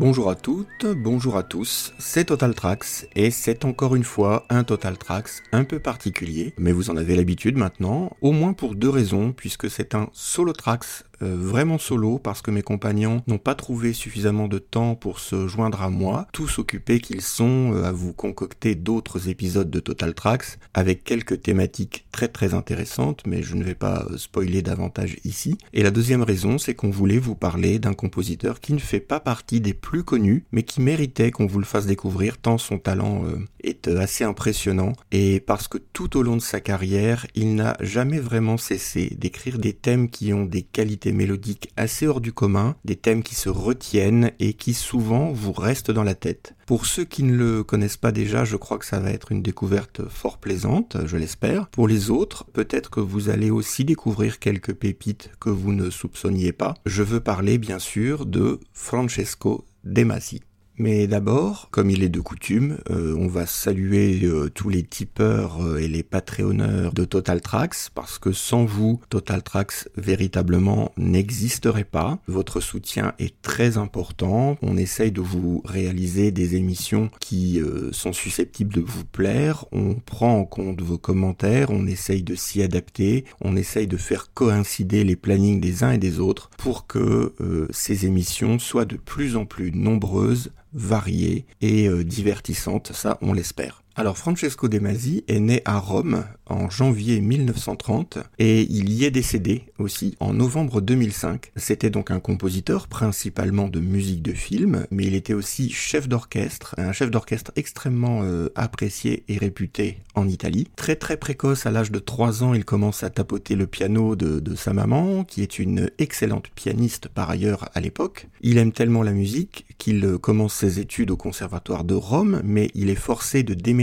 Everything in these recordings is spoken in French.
Bonjour à toutes, bonjour à tous, c'est Total Tracks et c'est encore une fois un Total Tracks un peu particulier, mais vous en avez l'habitude maintenant, au moins pour deux raisons, puisque c'est un solo tracks euh, vraiment solo parce que mes compagnons n'ont pas trouvé suffisamment de temps pour se joindre à moi, tous occupés qu'ils sont euh, à vous concocter d'autres épisodes de Total Tracks avec quelques thématiques très très intéressantes, mais je ne vais pas euh, spoiler davantage ici. Et la deuxième raison, c'est qu'on voulait vous parler d'un compositeur qui ne fait pas partie des plus connus, mais qui méritait qu'on vous le fasse découvrir tant son talent est assez impressionnant et parce que tout au long de sa carrière, il n'a jamais vraiment cessé d'écrire des thèmes qui ont des qualités mélodiques assez hors du commun, des thèmes qui se retiennent et qui souvent vous restent dans la tête. Pour ceux qui ne le connaissent pas déjà, je crois que ça va être une découverte fort plaisante, je l'espère. Pour les autres, peut-être que vous allez aussi découvrir quelques pépites que vous ne soupçonniez pas. Je veux parler bien sûr de Francesco De Masi. Mais d'abord, comme il est de coutume, euh, on va saluer euh, tous les tipeurs euh, et les patreonneurs de Total Tracks, parce que sans vous, Total Tracks véritablement n'existerait pas. Votre soutien est très important. On essaye de vous réaliser des émissions qui sont susceptibles de vous plaire. On prend en compte vos commentaires, on essaye de s'y adapter, on essaye de faire coïncider les plannings des uns et des autres pour que ces émissions soient de plus en plus nombreuses variée et euh, divertissante, ça on l'espère. Alors Francesco De Masi est né à Rome en janvier 1930 et il y est décédé aussi en novembre 2005. C'était donc un compositeur principalement de musique de film, mais il était aussi chef d'orchestre, un chef d'orchestre extrêmement euh, apprécié et réputé en Italie. Très très précoce, à l'âge de 3 ans, il commence à tapoter le piano de, de sa maman, qui est une excellente pianiste par ailleurs à l'époque. Il aime tellement la musique qu'il commence ses études au conservatoire de Rome, mais il est forcé de déménager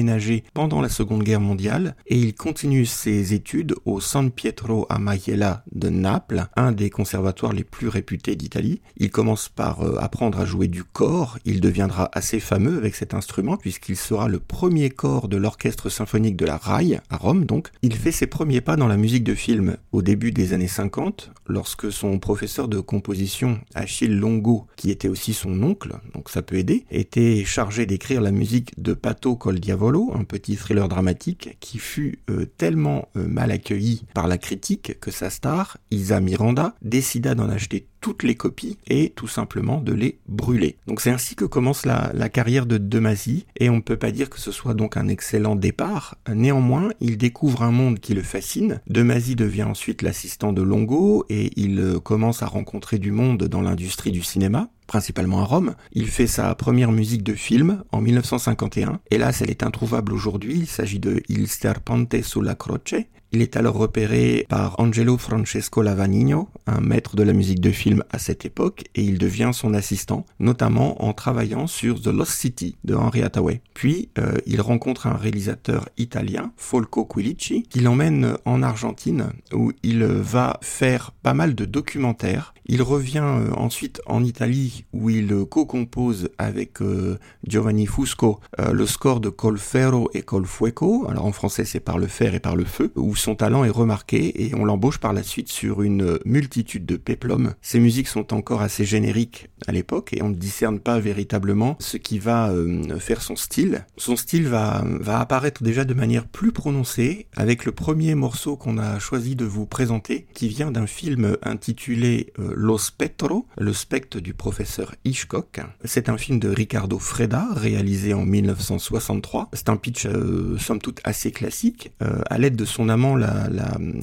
pendant la Seconde Guerre mondiale et il continue ses études au San Pietro a Maiella de Naples, un des conservatoires les plus réputés d'Italie. Il commence par euh, apprendre à jouer du cor, il deviendra assez fameux avec cet instrument puisqu'il sera le premier corps de l'orchestre symphonique de la RAI à Rome donc. Il fait ses premiers pas dans la musique de film au début des années 50 lorsque son professeur de composition Achille Longo, qui était aussi son oncle, donc ça peut aider, était chargé d'écrire la musique de Pato col Diavolo un petit thriller dramatique qui fut euh, tellement euh, mal accueilli par la critique que sa star, Isa Miranda, décida d'en acheter toutes les copies et tout simplement de les brûler. Donc c'est ainsi que commence la, carrière de Demasi et on ne peut pas dire que ce soit donc un excellent départ. Néanmoins, il découvre un monde qui le fascine. Demasi devient ensuite l'assistant de Longo et il euh, commence à rencontrer du monde dans l'industrie du cinéma principalement à Rome. Il fait sa première musique de film en 1951. Hélas, elle est introuvable aujourd'hui. Il s'agit de Il Serpente sulla Croce, il est alors repéré par Angelo Francesco Lavanino, un maître de la musique de film à cette époque, et il devient son assistant, notamment en travaillant sur The Lost City de Henry Hathaway. Puis, euh, il rencontre un réalisateur italien, Folco Quilici, qui l'emmène en Argentine, où il va faire pas mal de documentaires. Il revient euh, ensuite en Italie, où il co-compose avec euh, Giovanni Fusco le score de Colferro et Colfueco. Alors en français, c'est par le fer et par le feu, son talent est remarqué et on l'embauche par la suite sur une multitude de péplums. Ses musiques sont encore assez génériques à l'époque et on ne discerne pas véritablement ce qui va euh, faire son style. Son style va, apparaître déjà de manière plus prononcée avec le premier morceau qu'on a choisi de vous présenter qui vient d'un film intitulé euh, Lo Spettro, le spectre du professeur Hitchcock. C'est un film de Ricardo Freda réalisé en 1963. C'est un pitch euh, somme toute assez classique. à l'aide de son amant la,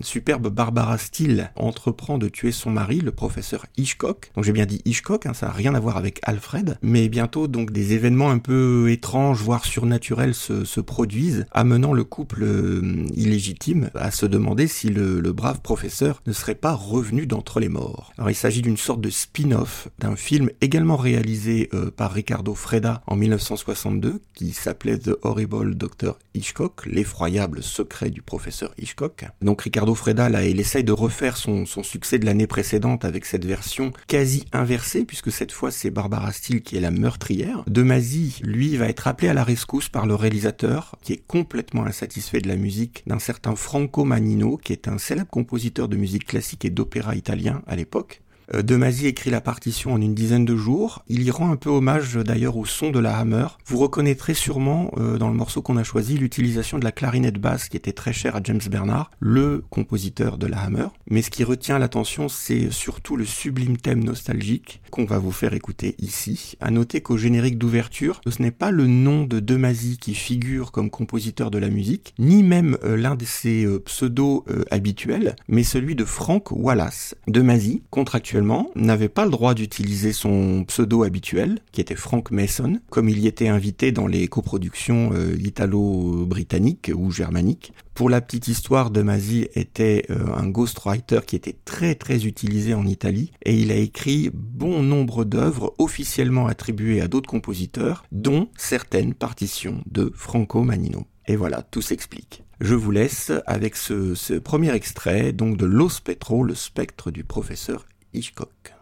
superbe Barbara Steele entreprend de tuer son mari, le professeur Hitchcock. Donc j'ai bien dit Hitchcock, hein, ça n'a rien à voir avec Alfred, mais bientôt donc des événements un peu étranges, voire surnaturels se, produisent, amenant le couple euh, illégitime à se demander si le, brave professeur ne serait pas revenu d'entre les morts. Alors il s'agit d'une sorte de spin-off d'un film également réalisé euh, par Ricardo Freda en 1962 qui s'appelait The Horrible Dr. Hitchcock, l'effroyable secret du professeur Hitchcock Donc Ricardo Freda, là, il essaye de refaire son, succès de l'année précédente avec cette version quasi inversée, puisque cette fois c'est Barbara Steele qui est la meurtrière. De Masi, lui, va être appelé à la rescousse par le réalisateur, qui est complètement insatisfait de la musique d'un certain Franco Manino, qui est un célèbre compositeur de musique classique et d'opéra italien à l'époque. Euh, de Masi écrit la partition en une dizaine de jours. Il y rend un peu hommage d'ailleurs au son de la hammer. Vous reconnaîtrez sûrement euh, dans le morceau qu'on a choisi l'utilisation de la clarinette basse qui était très chère à James Bernard, le compositeur de la hammer. Mais ce qui retient l'attention, c'est surtout le sublime thème nostalgique qu'on va vous faire écouter ici. À noter qu'au générique d'ouverture, ce n'est pas le nom de De Masi qui figure comme compositeur de la musique, ni même euh, l'un de ses pseudos habituels, mais celui de Frank Wallace. De Masi, n'avait pas le droit d'utiliser son pseudo habituel, qui était Frank Mason, comme il y était invité dans les coproductions euh, italo-britanniques ou germaniques. Pour la petite histoire, De Masi était euh, un ghostwriter qui était très très utilisé en Italie et il a écrit bon nombre d'œuvres officiellement attribuées à d'autres compositeurs, dont certaines partitions de Franco Manino. Et voilà, tout s'explique. Je vous laisse avec ce, ce, premier extrait donc de Lo Spectro, le spectre du professeur Hitchcock. Voilà,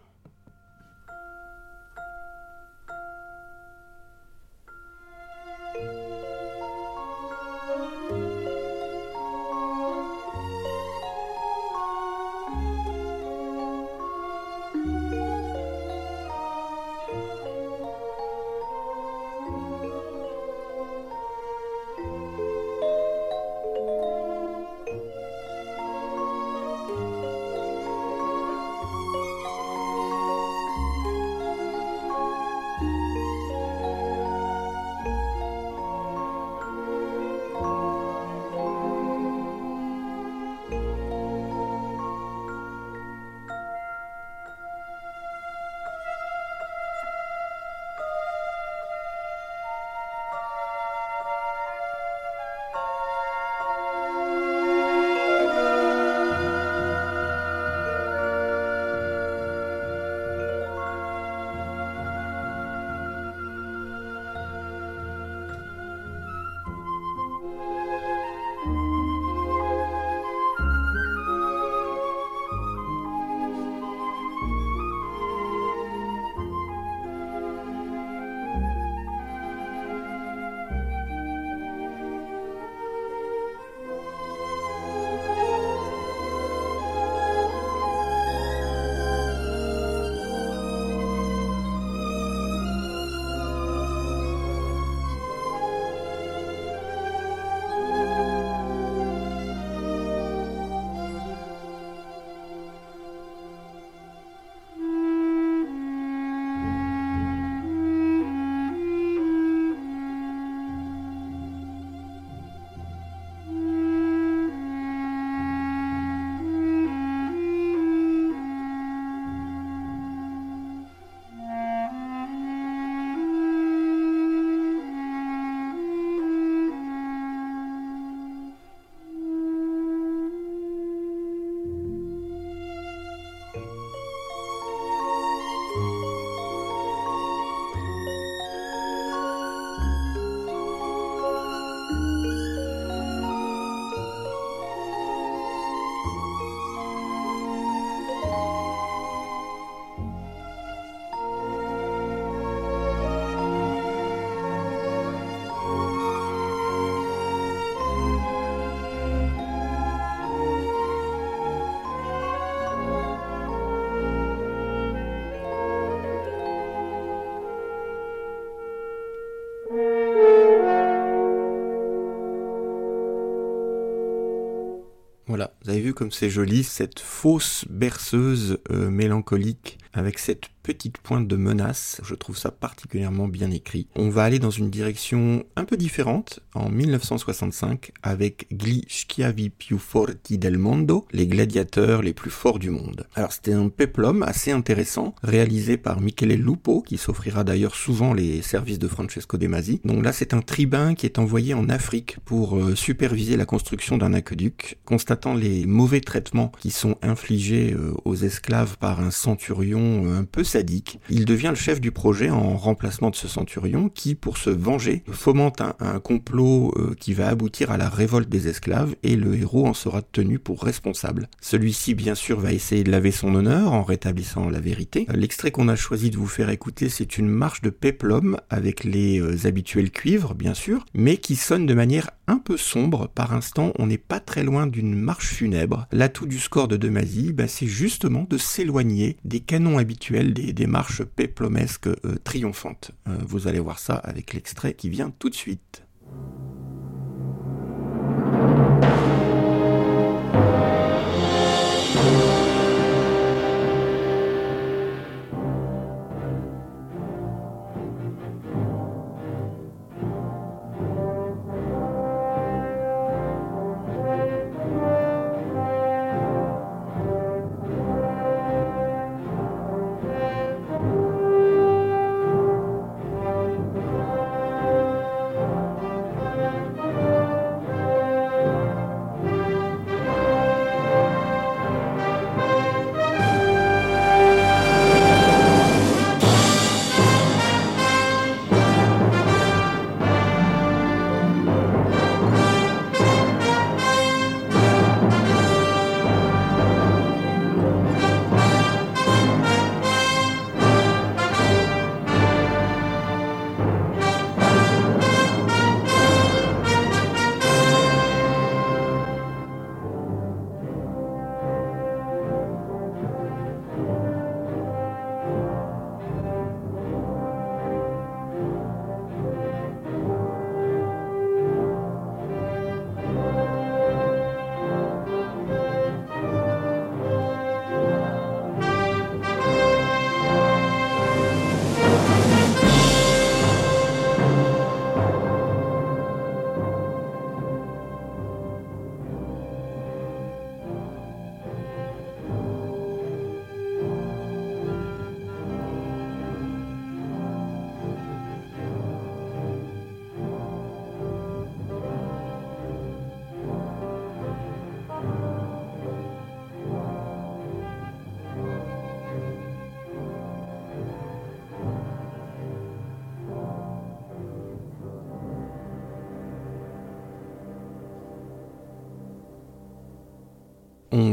comme c'est joli, cette fausse berceuse euh, mélancolique avec cette petite pointe de menace, je trouve ça particulièrement bien écrit. On va aller dans une direction un peu différente en 1965 avec Gli schiavi più forti del mondo, les gladiateurs les plus forts du monde. Alors c'était un peplum assez intéressant, réalisé par Michele Lupo, qui s'offrira d'ailleurs souvent les services de Francesco De Masi. Donc là c'est un tribun qui est envoyé en Afrique pour euh, superviser la construction d'un aqueduc, constatant les mauvais traitements qui sont infligés euh, aux esclaves par un centurion façon un peu sadique. Il devient le chef du projet en remplacement de ce centurion qui, pour se venger, fomente un, complot euh, qui va aboutir à la révolte des esclaves et le héros en sera tenu pour responsable. Celui-ci, bien sûr, va essayer de laver son honneur en rétablissant la vérité. L'extrait qu'on a choisi de vous faire écouter, c'est une marche de péplum avec les euh, habituels cuivres, bien sûr, mais qui sonne de manière un peu sombre. Par instant, on n'est pas très loin d'une marche funèbre. L'atout du score de Demazy, bah, c'est justement de s'éloigner des canons habituels des, des marches péplomesques euh, triomphantes. Euh, vous allez voir ça avec l'extrait qui vient tout de suite.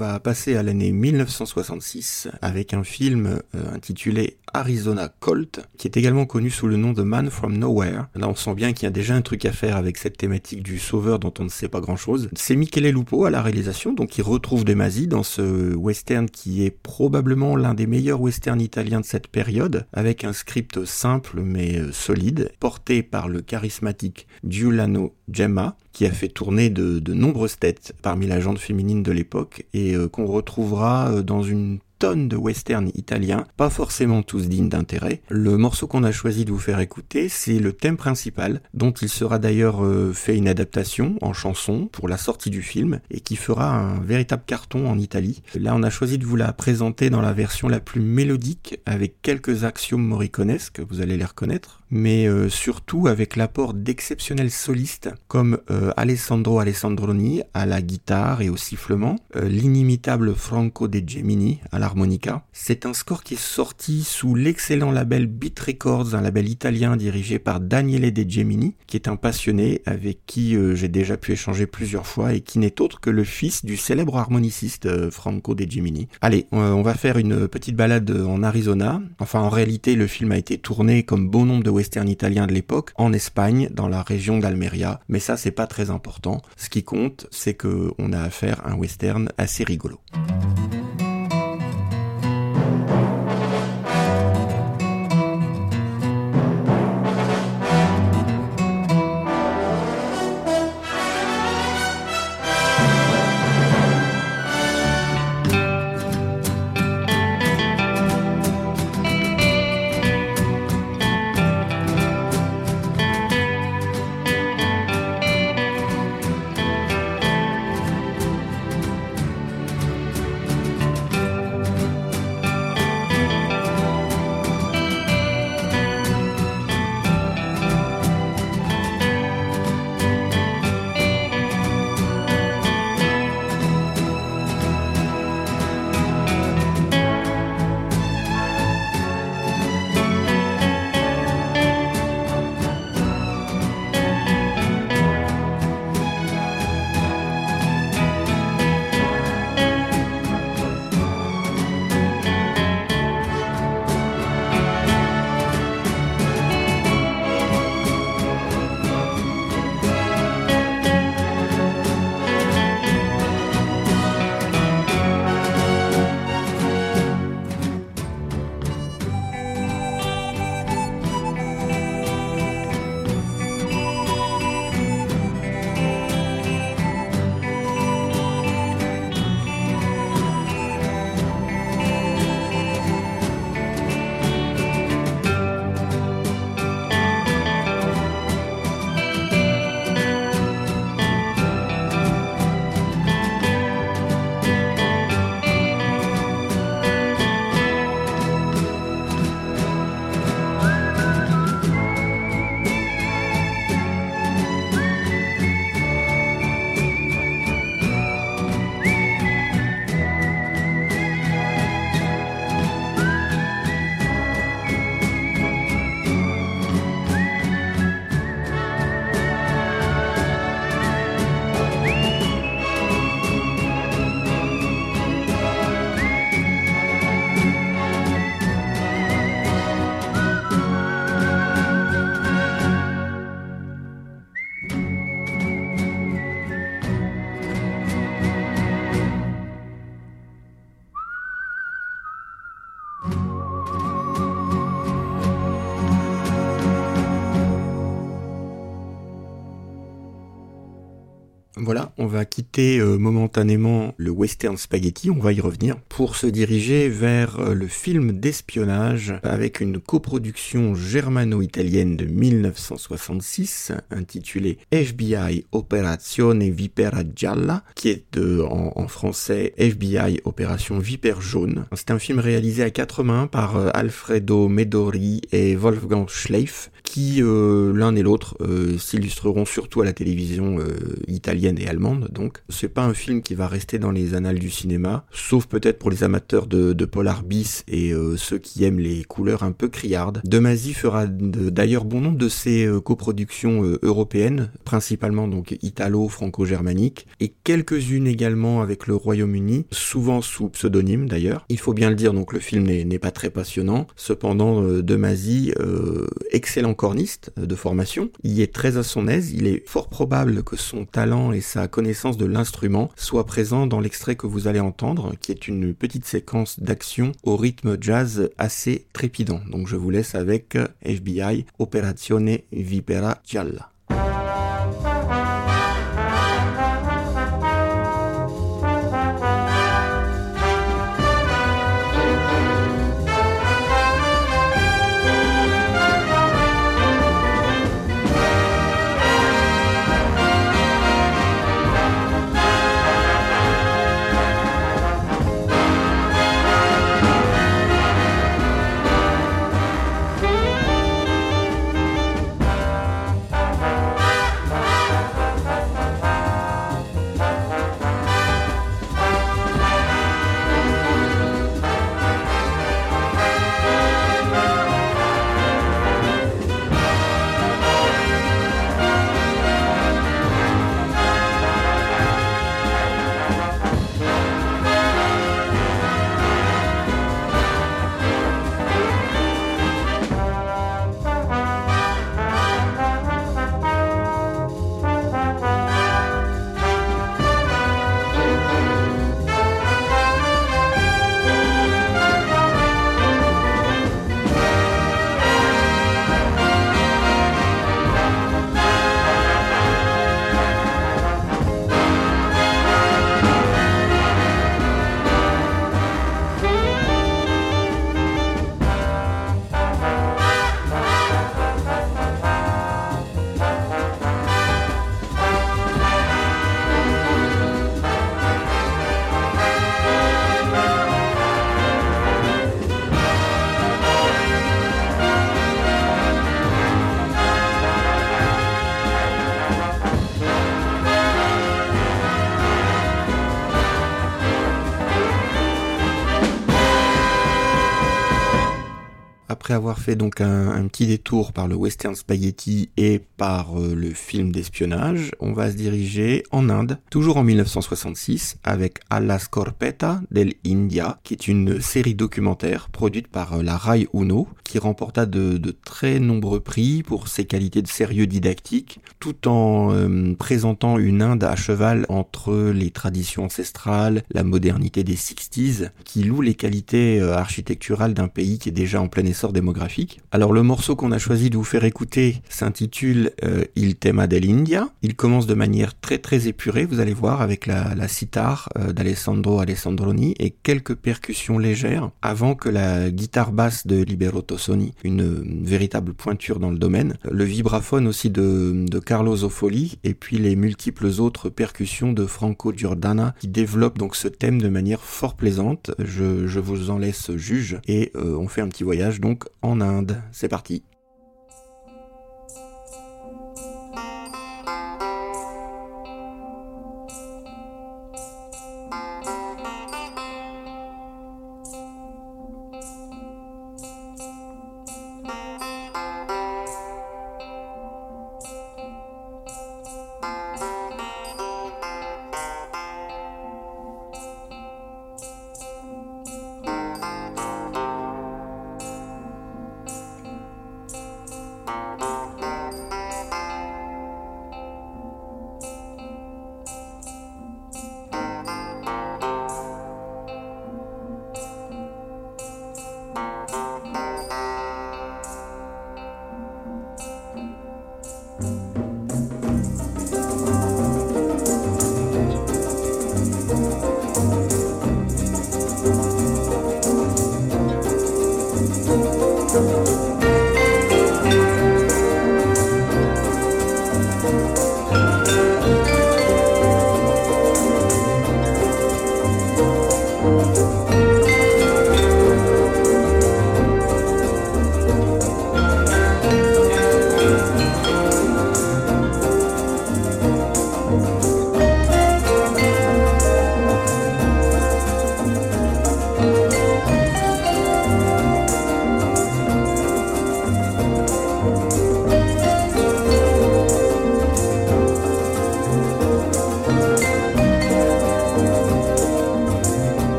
Va passer à l'année 1966 avec un film euh, intitulé Arizona Colt, qui est également connu sous le nom de Man from Nowhere. Là, on sent bien qu'il y a déjà un truc à faire avec cette thématique du sauveur dont on ne sait pas grand-chose. C'est Michele Lupo à la réalisation, donc il retrouve Demazy dans ce western qui est probablement l'un des meilleurs westerns italiens de cette période, avec un script simple mais euh, solide, porté par le charismatique Giuliano Gemma, qui a fait tourner de, de nombreuses têtes parmi la gente féminine de l'époque et euh, qu'on retrouvera euh, dans une tonnes de westerns italiens, pas forcément tous dignes d'intérêt. Le morceau qu'on a choisi de vous faire écouter, c'est le thème principal, dont il sera d'ailleurs euh, fait une adaptation en chanson pour la sortie du film, et qui fera un véritable carton en Italie. Là, on a choisi de vous la présenter dans la version la plus mélodique, avec quelques axiomes moriconesques, vous allez les reconnaître, mais euh, surtout avec l'apport d'exceptionnels solistes comme euh, Alessandro Alessandroni à la guitare et au sifflement, l'inimitable Franco De Gemini à la c'est un score qui est sorti sous l'excellent label Beat Records, un label italien dirigé par Daniele De Gemini, qui est un passionné avec qui euh, j'ai déjà pu échanger plusieurs fois et qui n'est autre que le fils du célèbre harmoniciste euh, Franco De Gemini. Allez, on va faire une petite balade en Arizona. Enfin, en réalité, le film a été tourné comme bon nombre de westerns italiens de l'époque en Espagne, dans la région d'Almeria. Mais ça, c'est pas très important. Ce qui compte, c'est que on a affaire à un western assez rigolo. Voilà, euh, momentanément le western spaghetti, on va y revenir, pour se diriger vers euh, le film d'espionnage avec une coproduction germano-italienne de 1966 intitulée FBI Operazione Vipera Gialla, qui est en, en, français FBI Opération Vipère Jaune. C'est un film réalisé à quatre mains par euh, Alfredo Medori et Wolfgang Schleif, qui l'un et l'autre s'illustreront surtout à la télévision italienne et allemande, donc. C'est pas un film qui va rester dans les annales du cinéma, sauf peut-être pour les amateurs de, de polar bis et euh, ceux qui aiment les couleurs un peu criardes. Demazy fera d'ailleurs bon nombre de ses euh, coproductions euh, européennes, principalement donc italo-franco-germaniques, et quelques-unes également avec le Royaume-Uni, souvent sous pseudonyme d'ailleurs. Il faut bien le dire, donc le film n'est pas très passionnant. Cependant, Demazy, excellent corniste de formation, il est très à son aise. Il est fort probable que son talent et sa connaissance de l'instrument soit présent dans l'extrait que vous allez entendre, qui est une petite séquence d'action au rythme jazz assez trépidant. Donc je vous laisse avec FBI Operazione Vipera Gialla. Avoir fait donc un, petit détour par le western spaghetti et par euh, le film d'espionnage, on va se diriger en Inde, toujours en 1966, avec Alla Scorpetta del India, qui est une série documentaire produite par euh, la Rai Uno, qui remporta de, très nombreux prix pour ses qualités de sérieux didactique, tout en euh, présentant une Inde à cheval entre les traditions ancestrales, la modernité des 60s, qui loue les qualités architecturales d'un pays qui est déjà en plein essor Alors le morceau qu'on a choisi de vous faire écouter s'intitule euh, Il tema dell'India. Il commence de manière très très épurée, vous allez voir, avec la, la sitar euh, d'Alessandro Alessandroni et quelques percussions légères avant que la guitare basse de Libero Tossoni, une, véritable pointure dans le domaine, le vibraphone aussi de, de Carlo et puis les multiples autres percussions de Franco Giordana qui développent donc ce thème de manière fort plaisante. Je, je vous en laisse juge et euh, on fait un petit voyage donc en Inde. C'est parti.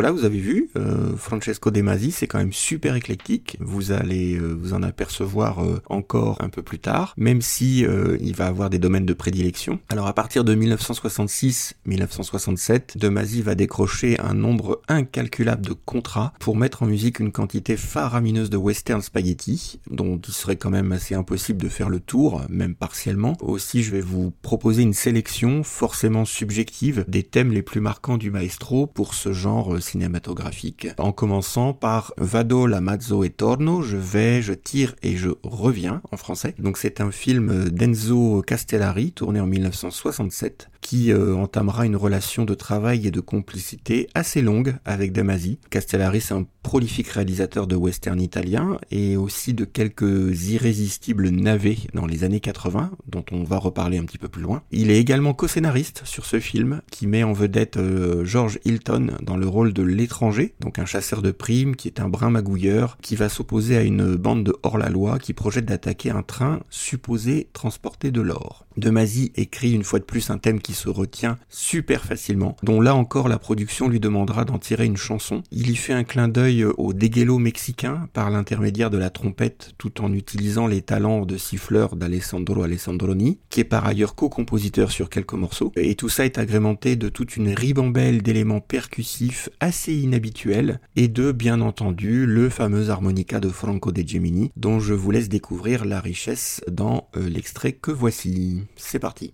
Voilà, vous avez vu, Francesco De Masi, c'est quand même super éclectique. Vous allez euh, vous en apercevoir euh, encore un peu plus tard, même si il va avoir des domaines de prédilection. Alors à partir de 1966-1967, De Masi va décrocher un nombre incalculable de contrats pour mettre en musique une quantité faramineuse de western spaghetti, dont il serait quand même assez impossible de faire le tour, même partiellement. Aussi, je vais vous proposer une sélection forcément subjective des thèmes les plus marquants du maestro pour ce genre euh, cinématographique. Commençant par Vado la mazzo e torno, je vais, je tire et je reviens en français. Donc c'est un film d'Enzo Castellari tourné en 1967 qui euh, entamera une relation de travail et de complicité assez longue avec Damasi. Castellari c'est un prolifique réalisateur de western italien et aussi de quelques irrésistibles navets dans les années 80 dont on va reparler un petit peu plus loin. Il est également co-scénariste sur ce film qui met en vedette euh, George Hilton dans le rôle de l'étranger, donc un chasseur de primes qui est un brin magouilleur qui va s'opposer à une bande de hors-la-loi qui projette d'attaquer un train supposé transporter de l'or. Demasi écrit une fois de plus un thème qui se retient super facilement, dont là encore la production lui demandera d'en tirer une chanson. Il y fait un clin d'œil au déguelo mexicain par l'intermédiaire de la trompette tout en utilisant les talents de siffleur d'Alessandro Alessandroni, qui est par ailleurs co-compositeur sur quelques morceaux. Et tout ça est agrémenté de toute une ribambelle d'éléments percussifs assez inhabituels et de, bien entendu, le fameux harmonica de Franco De Gemini, dont je vous laisse découvrir la richesse dans euh, l'extrait que voici. C'est parti.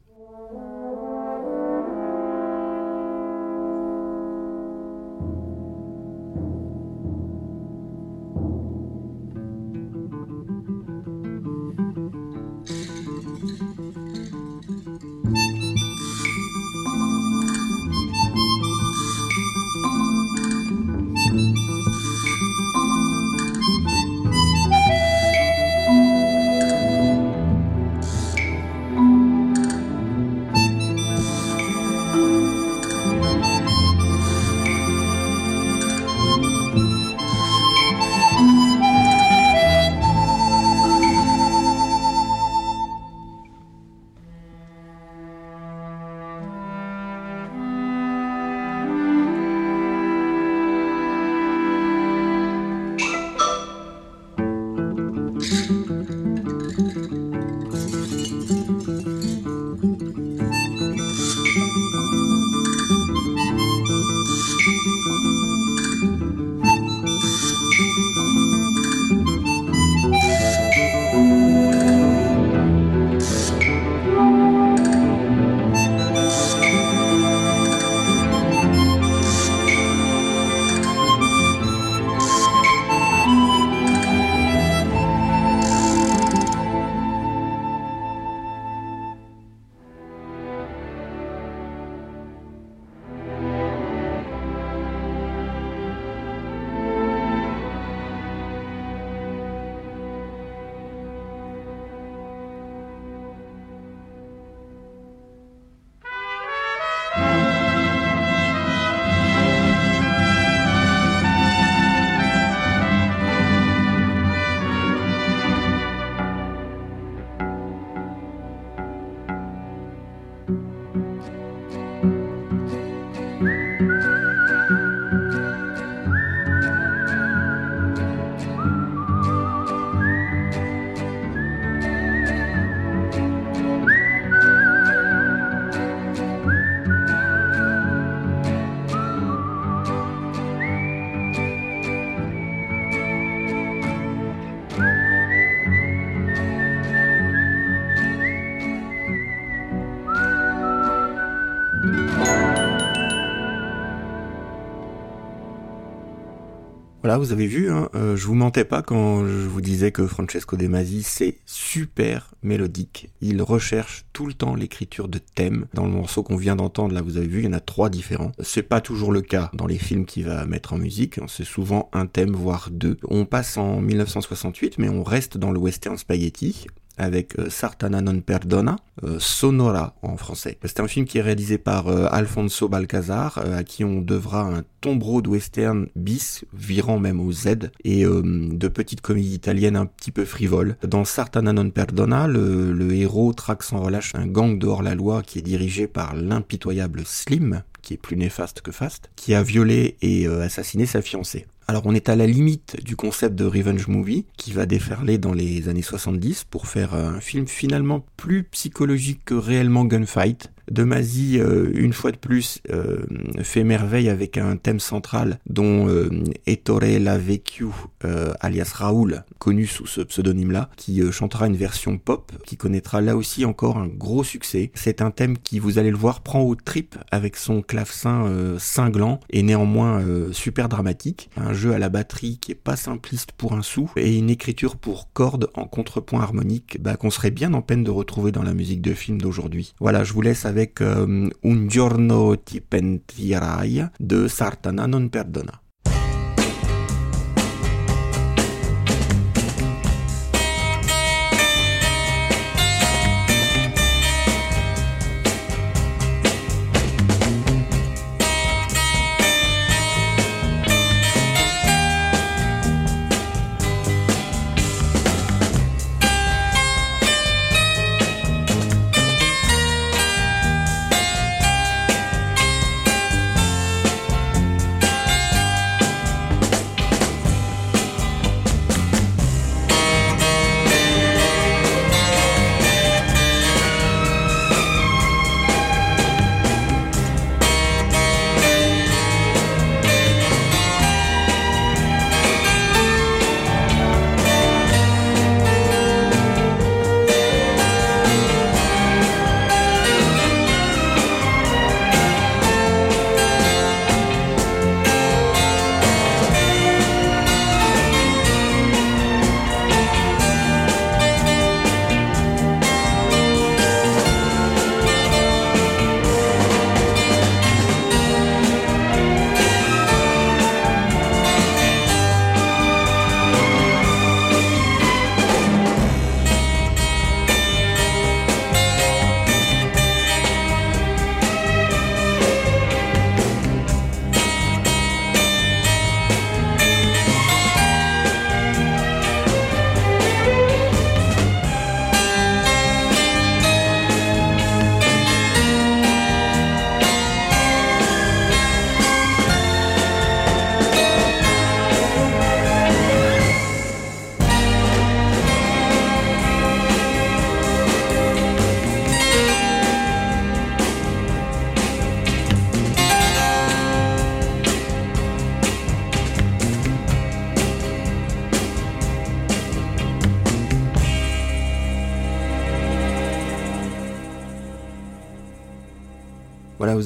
Vous avez vu, hein, euh, je vous mentais pas quand je vous disais que Francesco De Masi c'est super mélodique. Il recherche tout le temps l'écriture de thèmes. Dans le morceau qu'on vient d'entendre, là vous avez vu, il y en a trois différents. C'est pas toujours le cas dans les films qu'il va mettre en musique. C'est souvent un thème, voire deux. On passe en 1968, mais on reste dans le western spaghetti avec euh, Sartana non perdona, euh, Sonora en français. C'est un film qui est réalisé par Alfonso Balcazar, à qui on devra un tombereau de western bis, virant même au Z, et de petites comédies italiennes un petit peu frivoles. Dans Sartana non perdona, le, le héros traque sans relâche un gang de hors-la-loi qui est dirigé par l'impitoyable Slim, qui est plus néfaste que fast, qui a violé et assassiné sa fiancée. Alors on est à la limite du concept de revenge movie qui va déferler dans les années 70 pour faire un film finalement plus psychologique que réellement gunfight, de Mazie, euh, une fois de plus, euh, fait merveille avec un thème central dont euh, Ettore Lavecchio, euh, alias Raoul, connu sous ce pseudonyme-là, qui chantera une version pop, qui connaîtra là aussi encore un gros succès. C'est un thème qui, vous allez le voir, prend au trip avec son clavecin cinglant et néanmoins super dramatique. Un jeu à la batterie qui est pas simpliste pour un sou et une écriture pour cordes en contrepoint harmonique bah, qu'on serait bien en peine de retrouver dans la musique de film d'aujourd'hui. Voilà, je vous laisse avec avec euh, Un giorno ti pentirai de Sartana non perdona.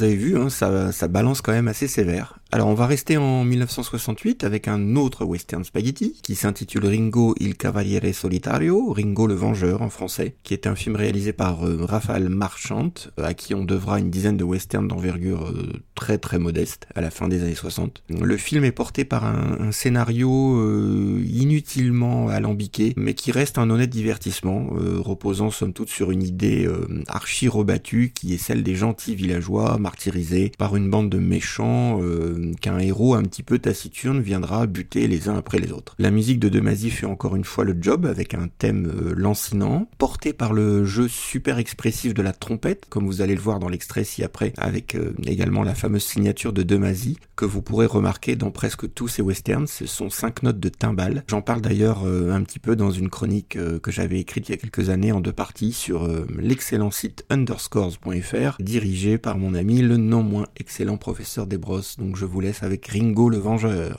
Vous avez vu, hein, ça, ça balance quand même assez sévère. Alors on va rester en 1968 avec un autre western spaghetti qui s'intitule Ringo il Cavaliere Solitario, Ringo le Vengeur en français, qui est un film réalisé par euh, Raphaël Marchant, euh, à qui on devra une dizaine de westerns d'envergure euh, très très modeste à la fin des années 60. Le film est porté par un, scénario inutilement alambiqué, mais qui reste un honnête divertissement, reposant somme toute sur une idée archi rebattue qui est celle des gentils villageois martyrisés par une bande de méchants qu'un héros un petit peu taciturne viendra buter les uns après les autres. La musique de Demazy fait encore une fois le job avec un thème euh, lancinant, porté par le jeu super expressif de la trompette, comme vous allez le voir dans l'extrait ci-après, avec euh, également la fameuse signature de Demazy, que vous pourrez remarquer dans presque tous ces westerns, ce sont cinq notes de timbales. J'en parle d'ailleurs euh, un petit peu dans une chronique que j'avais écrite il y a quelques années en deux parties sur l'excellent site underscores.fr, dirigé par mon ami le non moins excellent professeur Desbrosses, donc je vous laisse avec Ringo le Vengeur.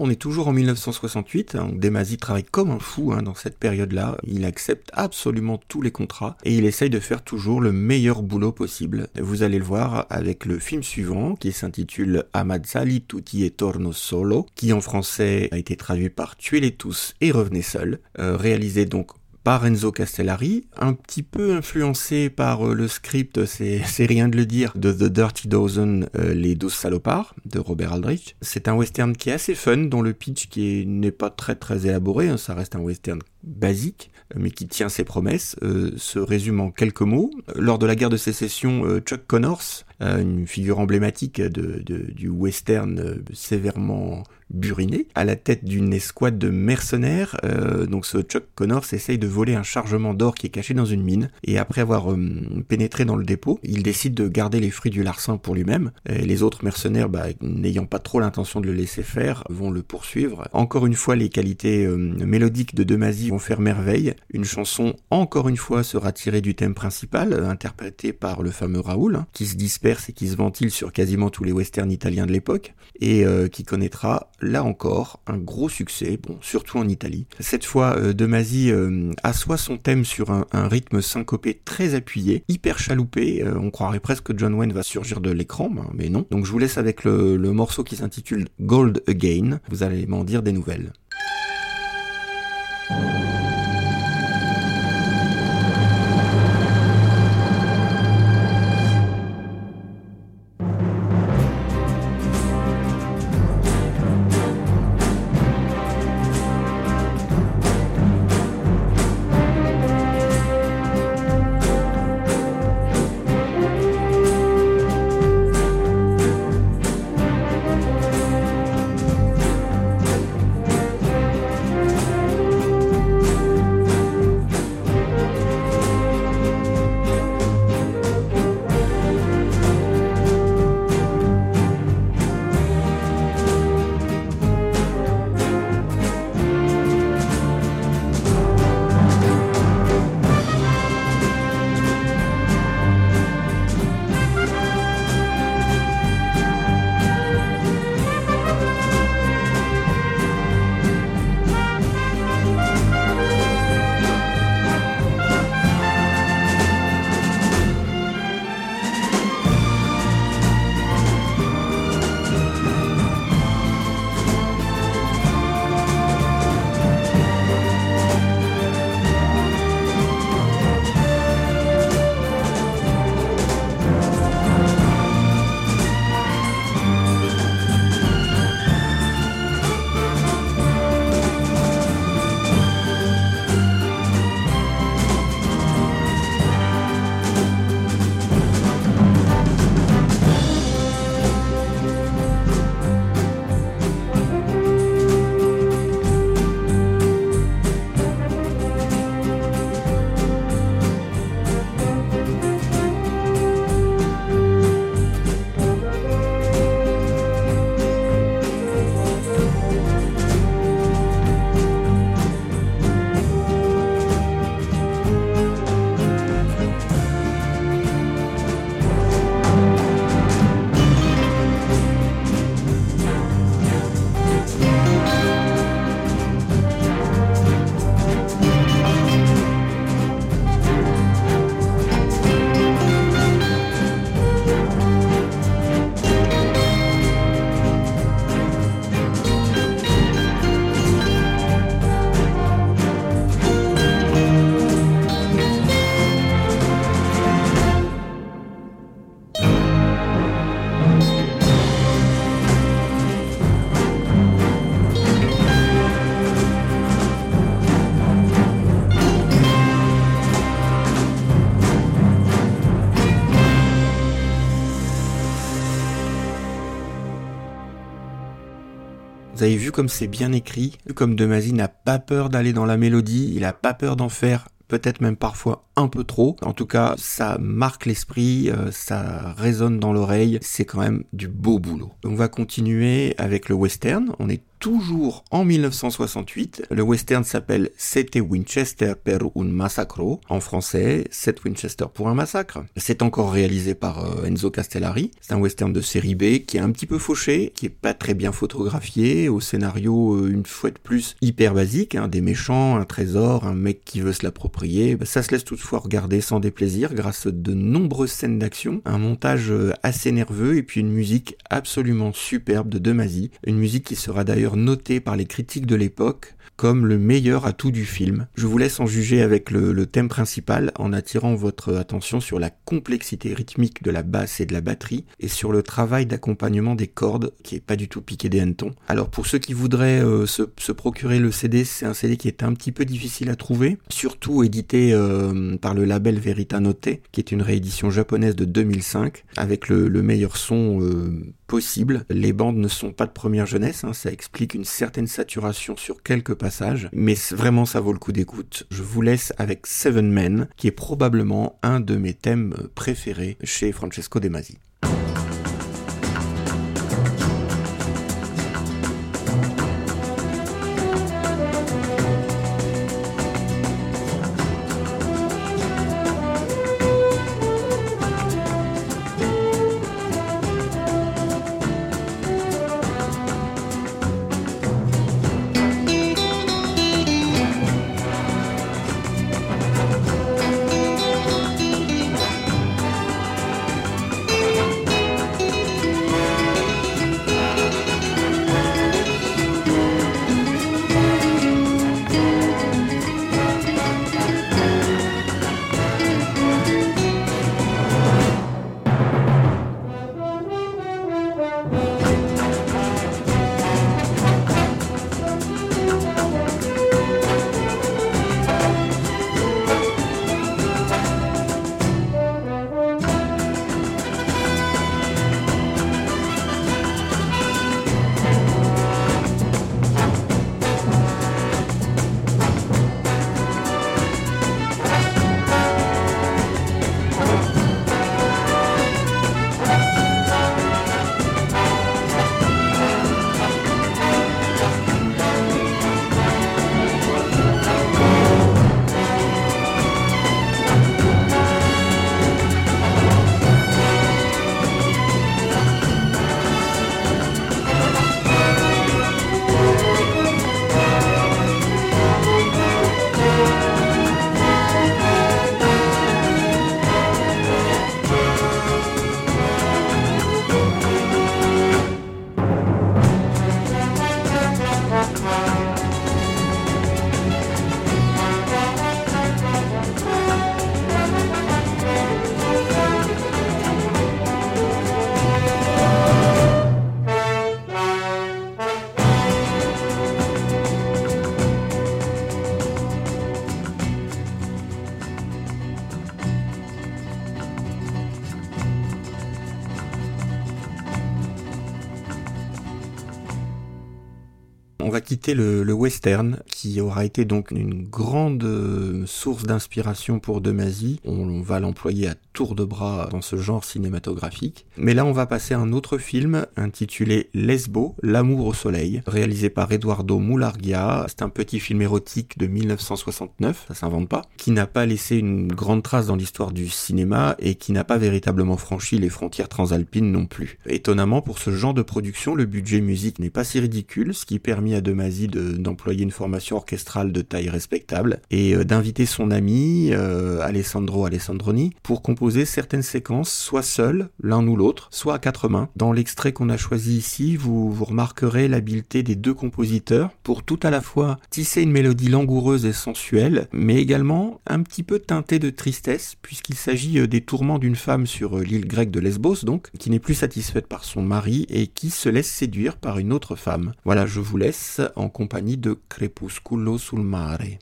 On est toujours en 1968. Hein. Demazy travaille comme un fou hein, dans cette période-là. Il accepte absolument tous les contrats et il essaye de faire toujours le meilleur boulot possible. Vous allez le voir avec le film suivant qui s'intitule Amazzali tutti e torno solo, qui en français a été traduit par Tuez-les tous et revenez seul, euh, réalisé donc par Enzo Castellari, un petit peu influencé par euh, le script, c'est rien de le dire, de The Dirty Dozen, euh, Les Douze Salopards, de Robert Aldrich. C'est un western qui est assez fun, dont le pitch qui n'est pas très très élaboré, hein, ça reste un western basique, euh, mais qui tient ses promesses, se résume en quelques mots. Lors de la guerre de sécession, Chuck Connors, une figure emblématique du western sévèrement buriné, à la tête d'une escouade de mercenaires. Euh, donc ce Chuck Connors essaye de voler un chargement d'or qui est caché dans une mine, et après avoir euh, pénétré dans le dépôt, il décide de garder les fruits du larcin pour lui-même. Les autres mercenaires, bah, n'ayant pas trop l'intention de le laisser faire, vont le poursuivre. Encore une fois, les qualités euh, mélodiques de Demazy vont faire merveille. Une chanson, encore une fois, sera tirée du thème principal, interprété par le fameux Raoul, hein, qui se disperse et qui se ventile sur quasiment tous les westerns italiens de l'époque, et qui connaîtra là encore, un gros succès, bon, surtout en Italie. Cette fois, euh, De euh, assoit son thème sur un, rythme syncopé très appuyé, hyper chaloupé, euh, on croirait presque que John Wayne va surgir de l'écran, mais non. Donc je vous laisse avec le morceau qui s'intitule Gold Again, vous allez m'en dire des nouvelles. Avez vu comme c'est bien écrit, comme Demazy n'a pas peur d'aller dans la mélodie, il a pas peur d'en faire peut-être même parfois un peu trop. En tout cas, ça marque l'esprit, euh, ça résonne dans l'oreille, c'est quand même du beau boulot. On va continuer avec le western, on est toujours en 1968. Le western s'appelle Sete Winchester per un massacro. En français, 7 Winchester pour un massacre. C'est encore réalisé par euh, Enzo Castellari. C'est un western de série B qui est un petit peu fauché, qui est pas très bien photographié, au scénario euh, une fois de plus hyper basique, hein, des méchants, un trésor, un mec qui veut se l'approprier. Ça se laisse toutefois regarder sans déplaisir grâce à de nombreuses scènes d'action, un montage euh, assez nerveux et puis une musique absolument superbe de Demazy. Une musique qui sera d'ailleurs noté par les critiques de l'époque comme le meilleur atout du film. Je vous laisse en juger avec le, thème principal en attirant votre attention sur la complexité rythmique de la basse et de la batterie et sur le travail d'accompagnement des cordes qui est pas du tout piqué des hannetons. Alors pour ceux qui voudraient euh, se, procurer le CD, c'est un CD qui est un petit peu difficile à trouver, surtout édité euh, par le label Verita Note, qui est une réédition japonaise de 2005 avec le, meilleur son euh, possible. Les bandes ne sont pas de première jeunesse, hein, ça explique une certaine saturation sur quelques passages, mais vraiment ça vaut le coup d'écoute. Je vous laisse avec Seven Men, qui est probablement un de mes thèmes préférés chez Francesco De Masi. Quitter le, western, qui aura été donc une grande euh, source d'inspiration pour Demazy. On, va l'employer à tour de bras dans ce genre cinématographique. Mais là, on va passer à un autre film intitulé Lesbo, l'amour au soleil, réalisé par Eduardo Moulargia. C'est un petit film érotique de 1969, ça s'invente pas, qui n'a pas laissé une grande trace dans l'histoire du cinéma et qui n'a pas véritablement franchi les frontières transalpines non plus. Étonnamment, pour ce genre de production, le budget musique n'est pas si ridicule, ce qui permet à D'employer une formation orchestrale de taille respectable et euh, d'inviter son ami euh, Alessandro Alessandroni pour composer certaines séquences soit seul, l'un ou l'autre, soit à quatre mains. Dans l'extrait qu'on a choisi ici, vous, vous remarquerez l'habileté des deux compositeurs pour tout à la fois tisser une mélodie langoureuse et sensuelle, mais également un petit peu teintée de tristesse, puisqu'il s'agit euh, des tourments d'une femme sur l'île grecque de Lesbos, donc, qui n'est plus satisfaite par son mari et qui se laisse séduire par une autre femme. Voilà, je vous laisse en compagnie de Crepusculo sul mare.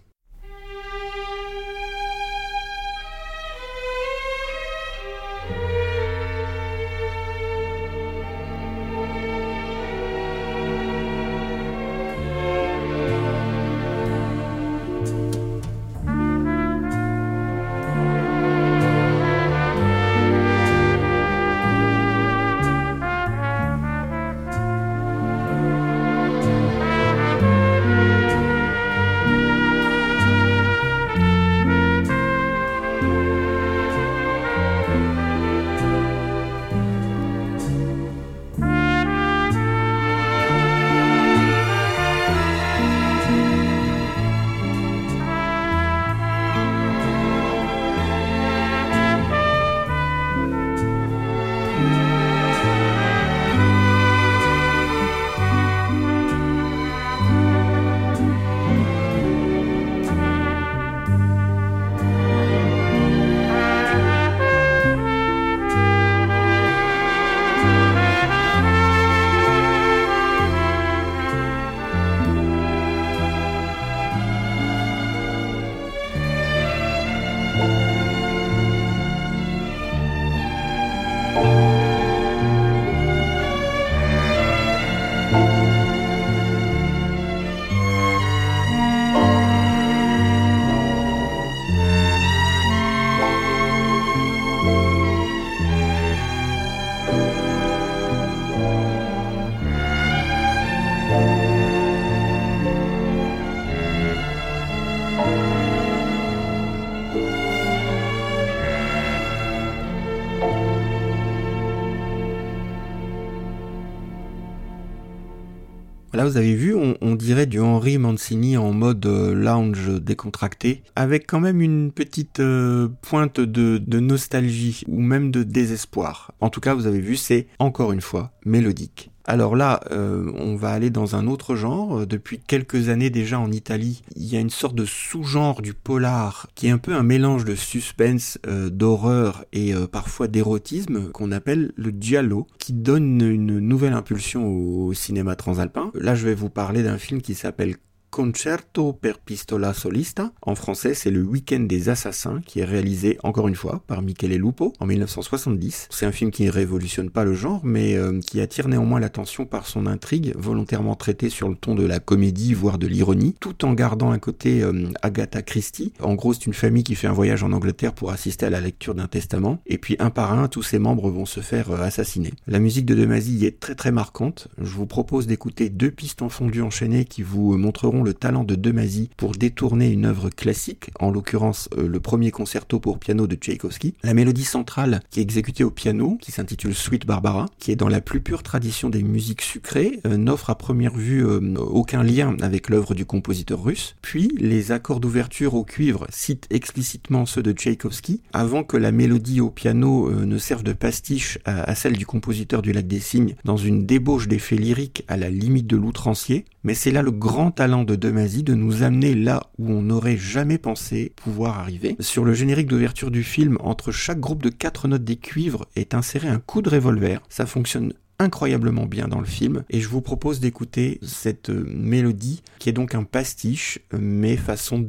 Là, vous avez vu, on, dirait du Henri Mancini en mode euh, lounge décontracté, avec quand même une petite euh, pointe de, de, nostalgie ou même de désespoir. En tout cas, vous avez vu, c'est encore une fois mélodique. Alors là, euh, on va aller dans un autre genre. Depuis quelques années déjà en Italie, il y a une sorte de sous-genre du polar qui est un peu un mélange de suspense, euh, d'horreur et euh, parfois d'érotisme qu'on appelle le giallo, qui donne une nouvelle impulsion au cinéma transalpin. Là, je vais vous parler d'un film qui s'appelle Concerto per pistola solista. En français, c'est le Week-end des assassins qui est réalisé encore une fois par Michele Lupo en 1970. C'est un film qui ne révolutionne pas le genre, mais euh, qui attire néanmoins l'attention par son intrigue, volontairement traitée sur le ton de la comédie, voire de l'ironie, tout en gardant un côté euh, Agatha Christie. En gros, c'est une famille qui fait un voyage en Angleterre pour assister à la lecture d'un testament, et puis un par un, tous ses membres vont se faire euh, assassiner. La musique de Demazy est très très marquante. Je vous propose d'écouter deux pistes en fondu enchaînées qui vous montreront le talent de Demazy pour détourner une œuvre classique, en l'occurrence euh, le premier concerto pour piano de Tchaïkovski. La mélodie centrale qui est exécutée au piano, qui s'intitule Sweet Barbara, qui est dans la plus pure tradition des musiques sucrées, euh, n'offre à première vue euh, aucun lien avec l'œuvre du compositeur russe. Puis les accords d'ouverture au cuivre citent explicitement ceux de Tchaïkovski, avant que la mélodie au piano ne serve de pastiche à, à celle du compositeur du Lac des Cygnes dans une débauche d'effets lyriques à la limite de l'outrancier. Mais c'est là le grand talent de Demazy de nous amener là où on n'aurait jamais pensé pouvoir arriver. Sur le générique d'ouverture du film, entre chaque groupe de quatre notes des cuivres est inséré un coup de revolver. Ça fonctionne incroyablement bien dans le film et je vous propose d'écouter cette mélodie qui est donc un pastiche mais façon. On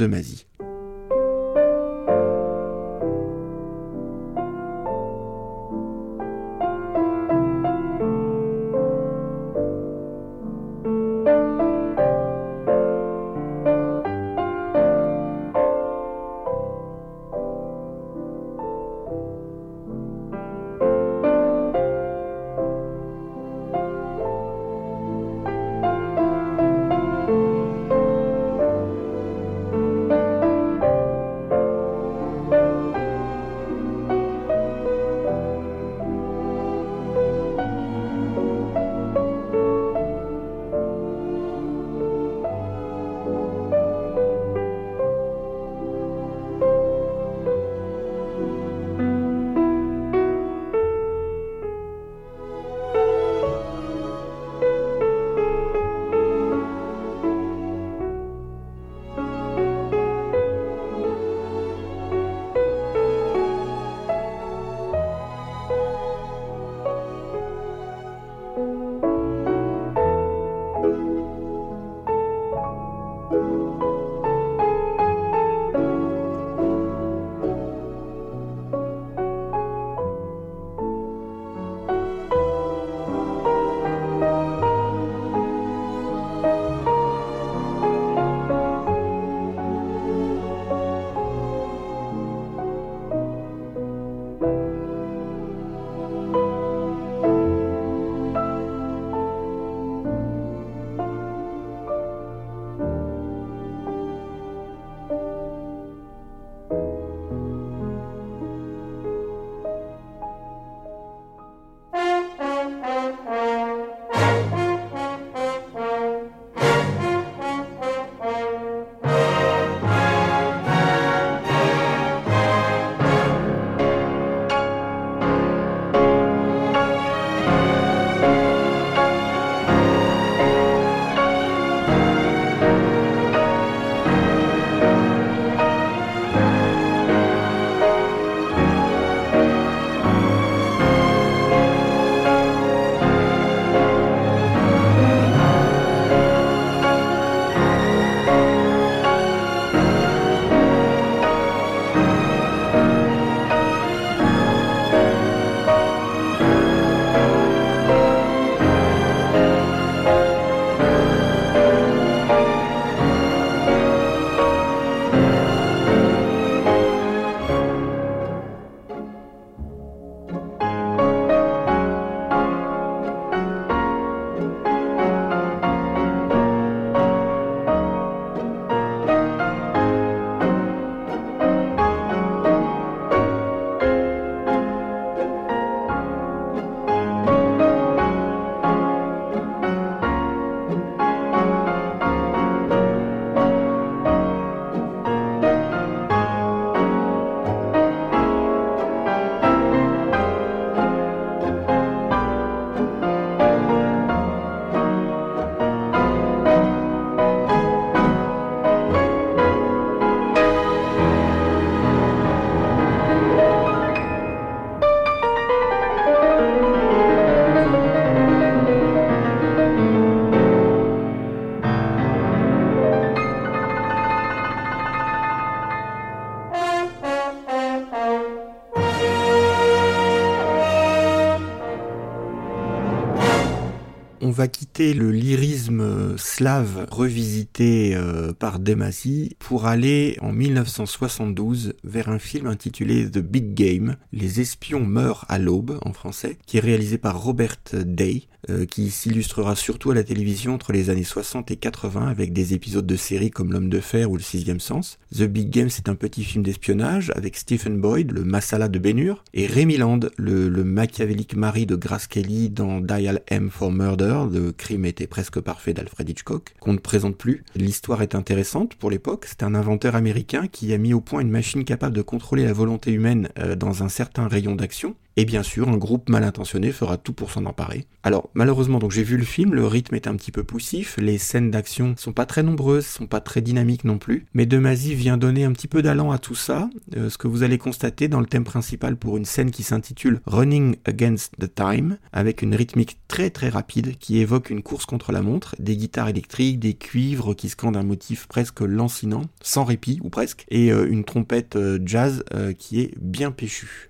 le lyrisme slave revisité euh, par Demasi pour aller en 1972 vers un film intitulé The Big Game, Les espions meurent à l'aube en français, qui est réalisé par Robert Day, euh, qui s'illustrera surtout à la télévision entre les années 60 et 80 avec des épisodes de séries comme L'homme de fer ou Le sixième sens. The Big Game c'est un petit film d'espionnage avec Stephen Boyd, le Masala de Bénur, et Rémi Land, le, le machiavélique mari de Grace Kelly dans Dial M for Murder, le crime était presque parfait d'Alfred Hitchcock, qu'on ne présente plus. L'histoire est intéressante pour l'époque, c'est un inventeur américain qui a mis au point une machine capable de contrôler la volonté humaine euh, dans un certain rayon d'action, et bien sûr, un groupe mal intentionné fera tout pour s'en emparer. Alors, malheureusement, donc j'ai vu le film, le rythme est un petit peu poussif, les scènes d'action sont pas très nombreuses, sont pas très dynamiques non plus, mais Demazy vient donner un petit peu d'allant à tout ça, euh, ce que vous allez constater dans le thème principal pour une scène qui s'intitule Running Against the Time, avec une rythmique très très rapide qui évoque une course contre la montre, des guitares électriques, des cuivres qui scandent un motif presque lancinant, sans répit ou presque, et euh, une trompette euh, jazz qui est bien péchue.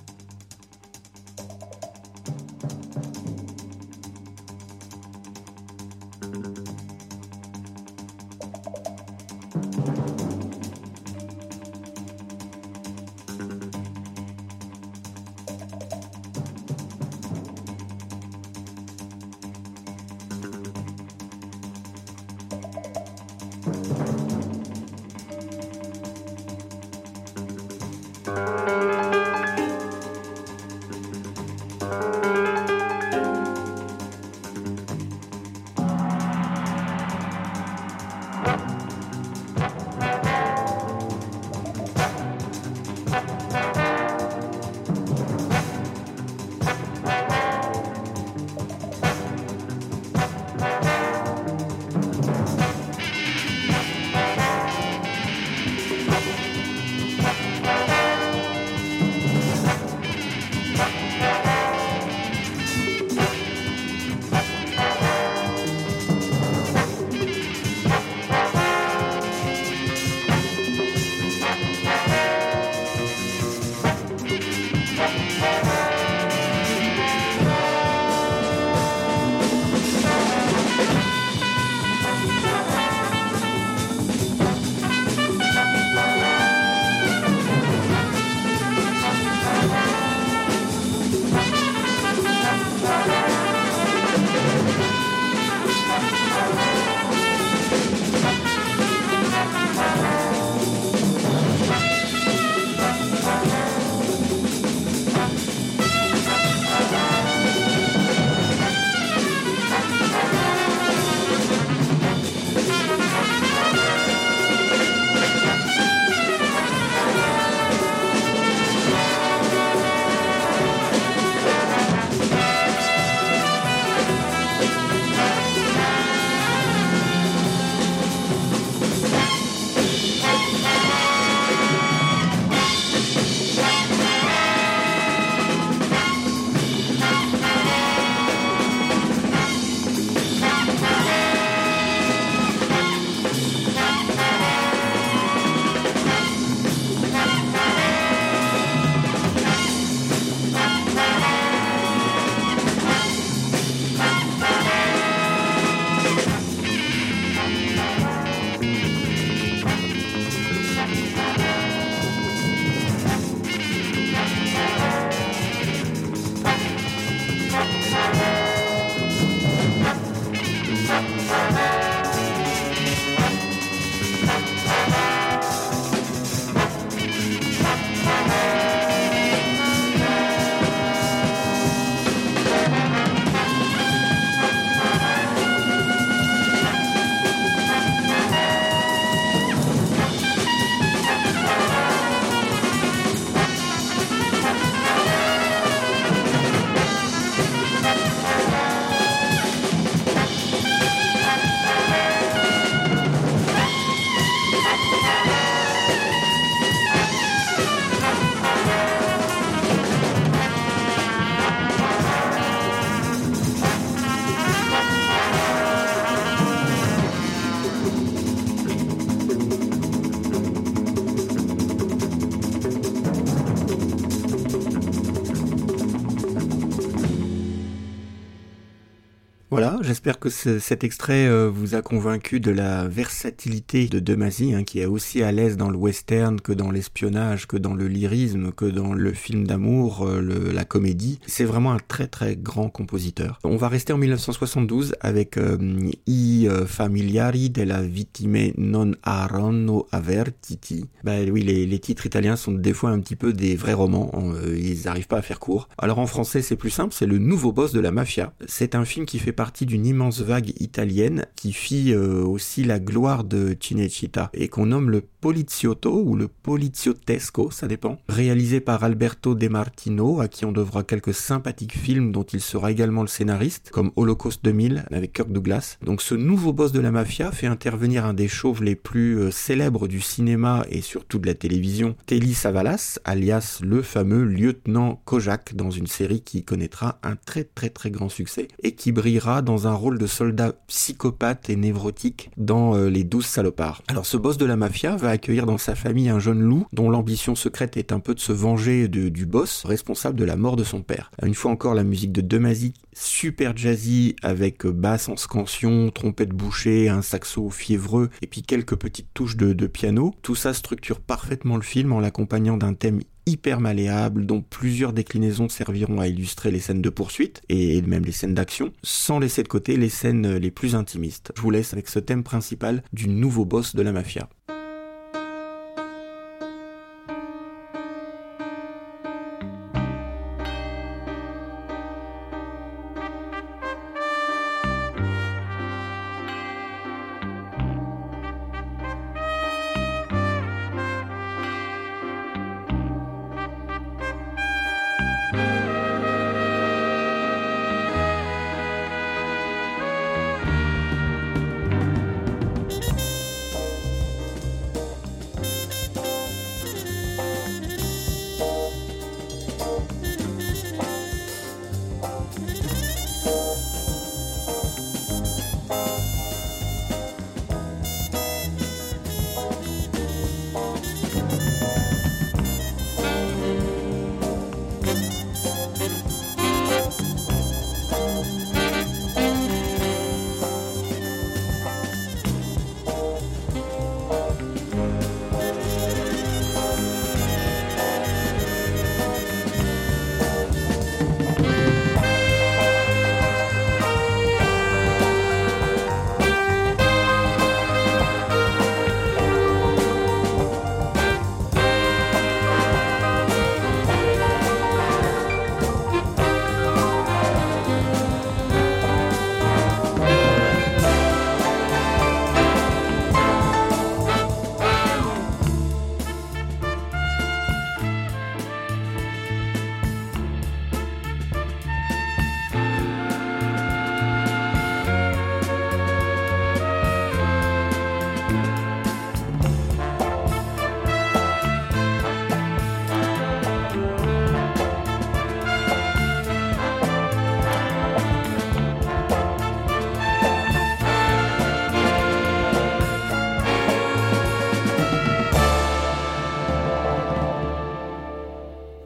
j'espère que cet extrait euh, vous a convaincu de la versatilité de Demasi, hein, qui est aussi à l'aise dans le western que dans l'espionnage, que dans le lyrisme, que dans le film d'amour, euh, la comédie. C'est vraiment un très très grand compositeur. On va rester en 1972 avec euh, I familiari della vittime non arono avertiti. Bah oui, les, les, titres italiens sont des fois un petit peu des vrais romans, ils n'arrivent pas à faire court. Alors en français c'est plus simple, c'est le nouveau boss de la mafia. C'est un film qui fait partie d'une immense vague italienne qui fit euh, aussi la gloire de Cinecittà et qu'on nomme le Poliziotto ou le Poliziottesco, ça dépend, réalisé par Alberto De Martino, à qui on devra quelques sympathiques films dont il sera également le scénariste, comme Holocaust 2000 avec Kirk Douglas. Donc ce nouveau boss de la mafia fait intervenir un des chauves les plus euh, célèbres du cinéma et surtout de la télévision, Telly Savalas, alias le fameux lieutenant Kojak dans une série qui connaîtra un très très très grand succès et qui brillera dans un rôle de soldat psychopathe et névrotique dans euh, Les Douze Salopards. Alors ce boss de la mafia va accueillir dans sa famille un jeune loup dont l'ambition secrète est un peu de se venger du boss responsable de la mort de son père. Une fois encore la musique de Demazy, super jazzy avec basse en scansion, trompette bouchée, un saxo fiévreux et puis quelques petites touches de, de piano. Tout ça structure parfaitement le film en l'accompagnant d'un thème hyper malléable dont plusieurs déclinaisons serviront à illustrer les scènes de poursuite et même les scènes d'action, sans laisser de côté les scènes les plus intimistes. Je vous laisse avec ce thème principal du nouveau boss de la mafia.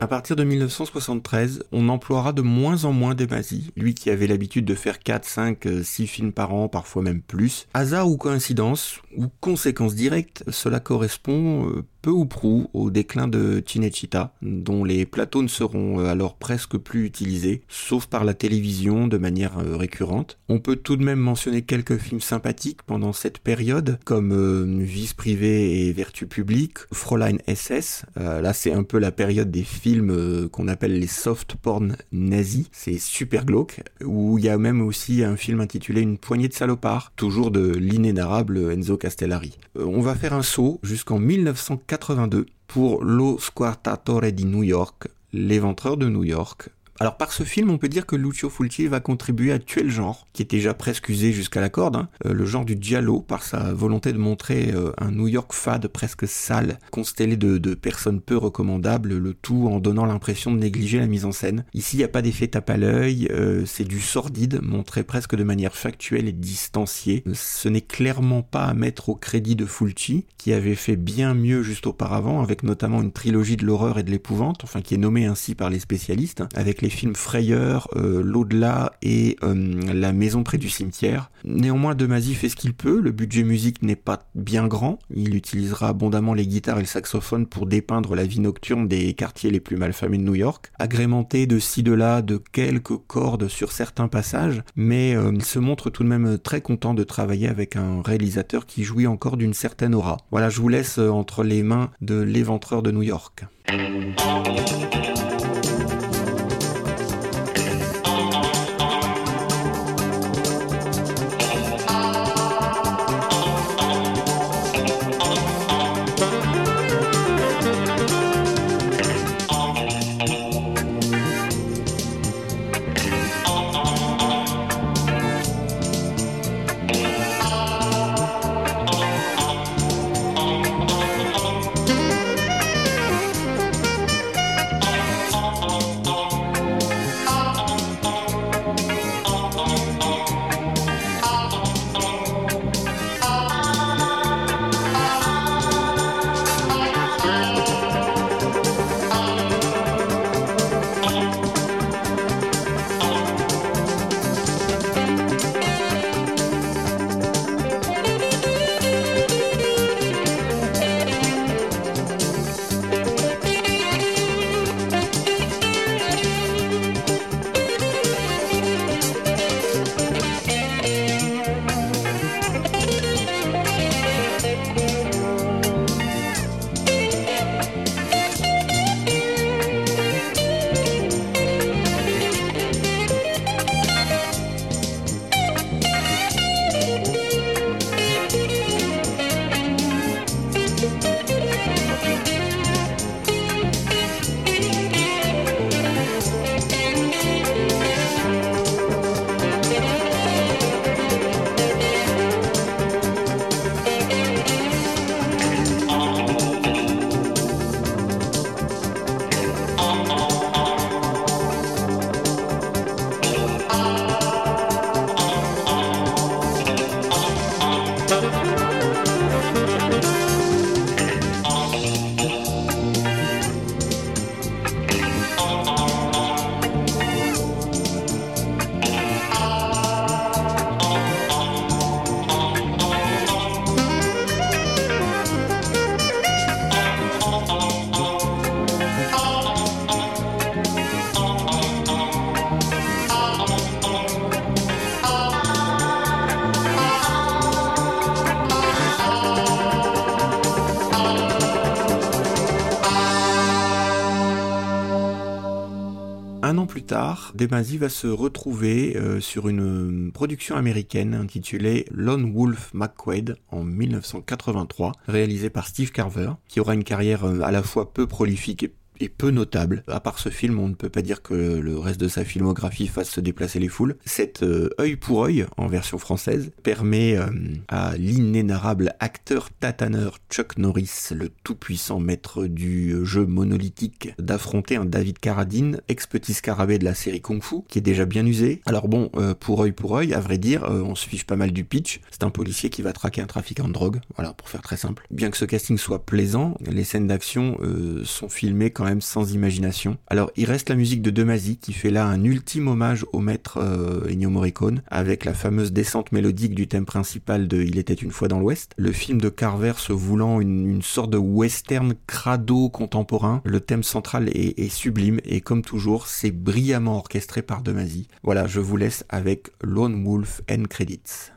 À partir de 1973, on emploiera de moins en moins Demazy, lui qui avait l'habitude de faire 4, 5, 6 films par an, parfois même plus. Hasard ou coïncidence, ou conséquence directe, cela correspond euh, peu ou prou au déclin de Cinecittà, dont les plateaux ne seront euh, alors presque plus utilisés, sauf par la télévision de manière euh, récurrente. On peut tout de même mentionner quelques films sympathiques pendant cette période, comme euh, Vice privée et Vertu publique, Fräulein SS, là c'est un peu la période des films qu'on appelle les soft porn nazis, c'est super glauque, où il y a même aussi un film intitulé Une poignée de salopards, toujours de l'inénarrable Enzo Castellari. on va faire un saut jusqu'en 1940 pour Lo Squartatore di New York, l'éventreur de New York, alors par ce film, on peut dire que Lucio Fulci va contribuer à tuer le genre, qui est déjà presque usé jusqu'à la corde, hein. euh, le genre du giallo, par sa volonté de montrer euh, un New York fade presque sale, constellé de, personnes peu recommandables, le tout en donnant l'impression de négliger la mise en scène. Ici, il n'y a pas d'effet tape à l'œil, euh, c'est du sordide, montré presque de manière factuelle et distanciée. Ce n'est clairement pas à mettre au crédit de Fulci, qui avait fait bien mieux juste auparavant, avec notamment une trilogie de l'horreur et de l'épouvante, enfin qui est nommée ainsi par les spécialistes, les films Frayeur, euh, L'au-delà et euh, La maison près du cimetière. Néanmoins, Demasi fait ce qu'il peut, le budget musique n'est pas bien grand, il utilisera abondamment les guitares et le saxophone pour dépeindre la vie nocturne des quartiers les plus malfamés de New York, agrémenté de ci de là de quelques cordes sur certains passages, mais il se montre tout de même très content de travailler avec un réalisateur qui jouit encore d'une certaine aura. Voilà, je vous laisse entre les mains de l'éventreur de New York. Demazy va se retrouver euh, sur une production américaine intitulée Lone Wolf McQuaid en 1983, réalisée par Steve Carver, qui aura une carrière euh, à la fois peu prolifique et est peu notable. À part ce film, on ne peut pas dire que le reste de sa filmographie fasse se déplacer les foules. Cet euh, œil pour œil, en version française, permet euh, à l'inénarrable acteur tataneur Chuck Norris, le tout-puissant maître du jeu monolithique, d'affronter un David Carradine, ex-petit scarabée de la série Kung Fu, qui est déjà bien usé. Alors bon, euh, pour œil pour œil, à vrai dire, on se fiche pas mal du pitch. C'est un policier qui va traquer un trafiquant de drogue, voilà, pour faire très simple. Bien que ce casting soit plaisant, les scènes d'action sont filmées quand même sans imagination. Alors il reste la musique de Demasi qui fait là un ultime hommage au maître euh, Ennio Morricone avec la fameuse descente mélodique du thème principal de Il était une fois dans l'Ouest. Le film de Carver se voulant une, sorte de western crado contemporain, le thème central est, sublime et comme toujours c'est brillamment orchestré par Demasi. Voilà, je vous laisse avec Lone Wolf End Credits.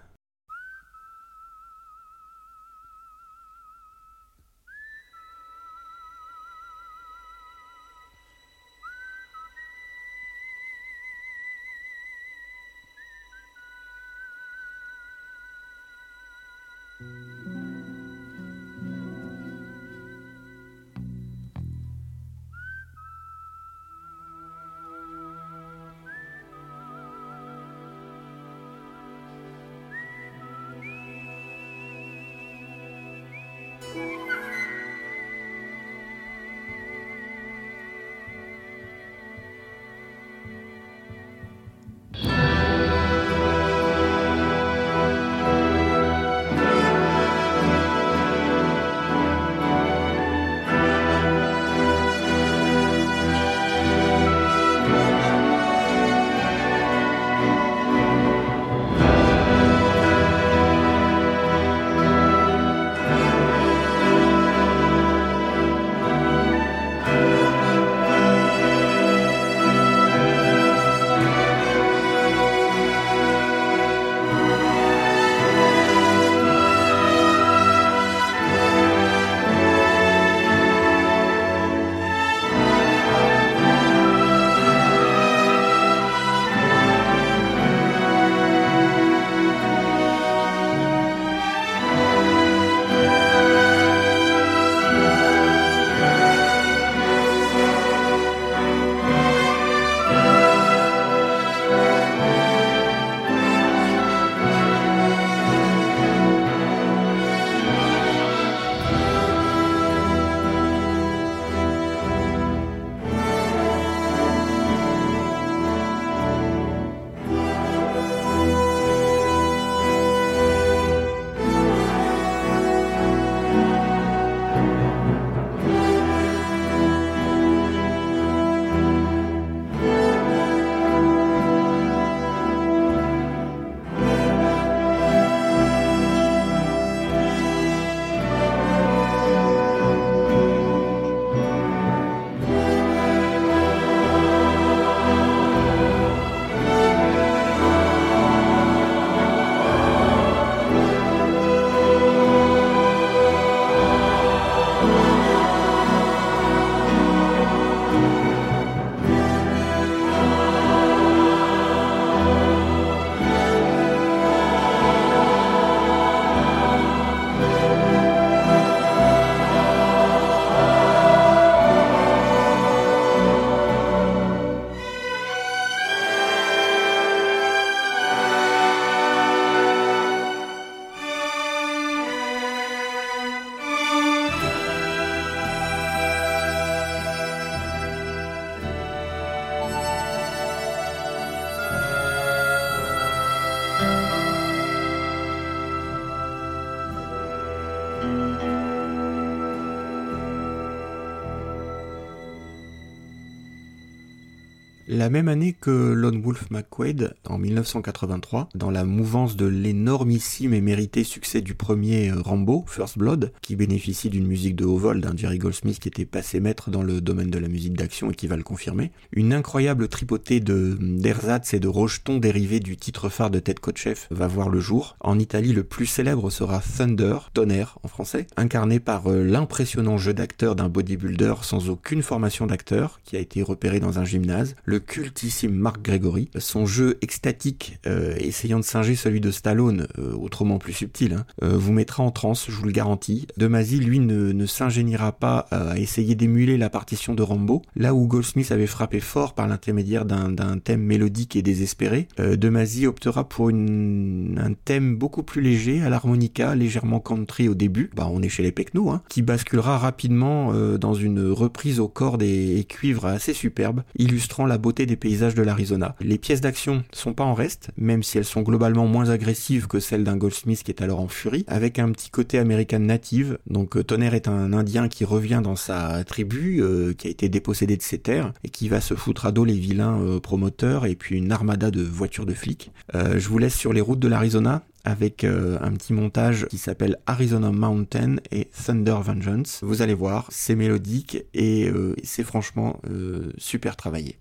La même année que Lone Wolf McQuaid, en 1983, dans la mouvance de l'énormissime et mérité succès du premier euh, Rambo, First Blood, qui bénéficie d'une musique de haut vol d'un Jerry Goldsmith qui était passé maître dans le domaine de la musique d'action et qui va le confirmer, une incroyable tripotée de d'ersatz et de rojetons dérivés du titre phare de Ted Kotcheff va voir le jour. En Italie, le plus célèbre sera Thunder, tonnerre en français, incarné par euh, l'impressionnant jeu d'acteur d'un bodybuilder sans aucune formation d'acteur, qui a été repéré dans un gymnase, le cultissime Mark Gregory. Son jeu extatique, euh, essayant de singer celui de Stallone, euh, autrement plus subtil, hein, vous mettra en transe, je vous le garantis. De lui, ne, ne s'ingéniera pas à essayer d'émuler la partition de Rambo, là où Goldsmith avait frappé fort par l'intermédiaire d'un thème mélodique et désespéré. De optera pour une, un thème beaucoup plus léger, à l'harmonica, légèrement country au début, bah on est chez les Pecno, hein, qui basculera rapidement euh, dans une reprise aux cordes et, cuivres assez superbe, illustrant la beauté des paysages de l'Arizona. Les pièces d'action sont pas en reste, même si elles sont globalement moins agressives que celles d'un Goldsmith qui est alors en furie, avec un petit côté américain native. Donc euh, Tonnerre est un Indien qui revient dans sa tribu, euh, qui a été dépossédé de ses terres, et qui va se foutre à dos les vilains promoteurs et puis une armada de voitures de flics. je vous laisse sur les routes de l'Arizona avec euh, un petit montage qui s'appelle Arizona Mountain et Thunder Vengeance. Vous allez voir, c'est mélodique et euh, c'est franchement euh, super travaillé.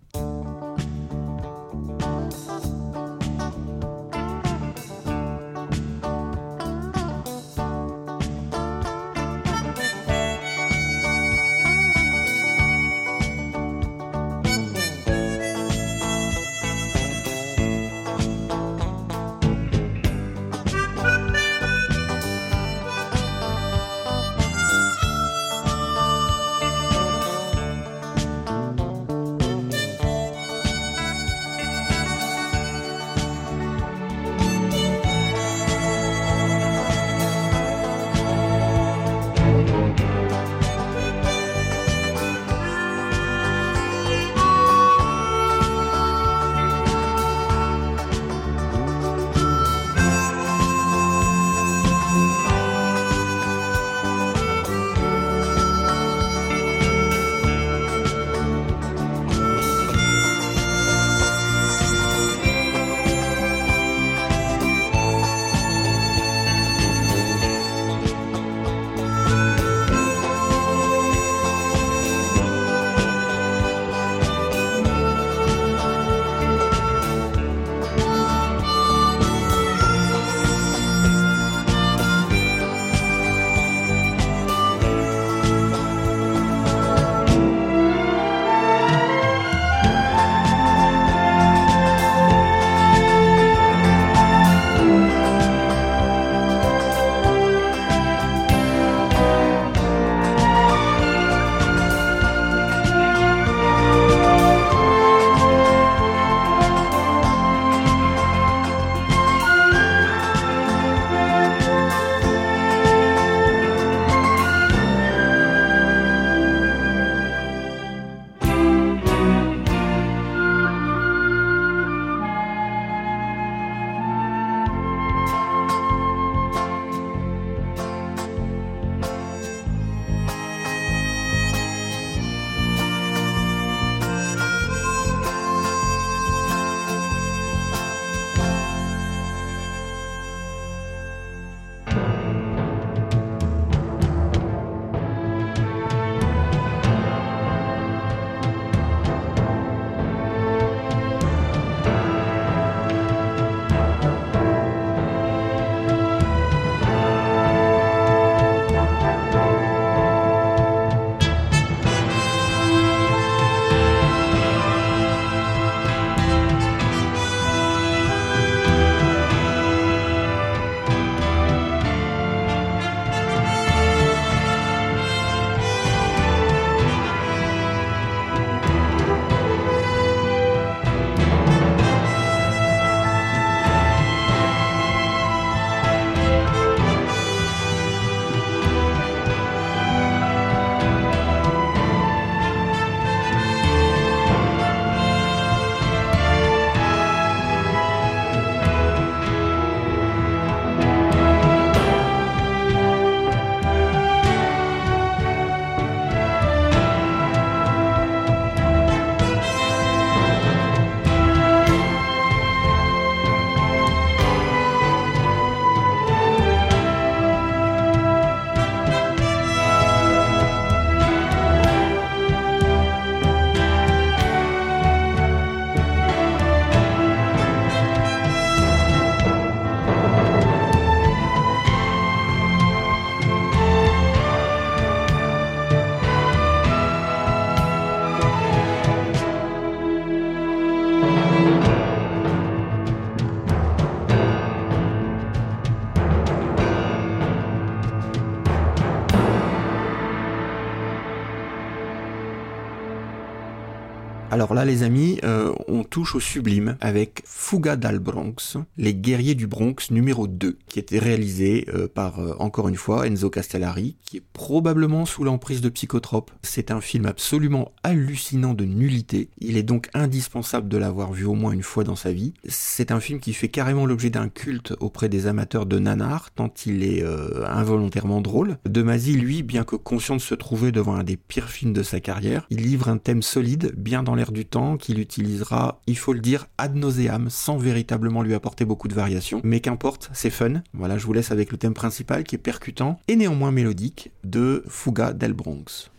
Alors là, les amis, euh, on touche au sublime avec Fuga dal Bronx, Les guerriers du Bronx numéro 2, qui était réalisé euh, par, euh, encore une fois, Enzo Castellari, qui est probablement sous l'emprise de psychotrope. C'est un film absolument hallucinant de nullité. Il est donc indispensable de l'avoir vu au moins une fois dans sa vie. C'est un film qui fait carrément l'objet d'un culte auprès des amateurs de nanar, tant il est involontairement drôle. De Masi, lui, bien que conscient de se trouver devant un des pires films de sa carrière, il livre un thème solide, bien dans l'air du temps qu'il utilisera, il faut le dire, ad nauseam, sans véritablement lui apporter beaucoup de variations. Mais qu'importe, c'est fun. Voilà, je vous laisse avec le thème principal qui est percutant et néanmoins mélodique de Fuga del Bronx.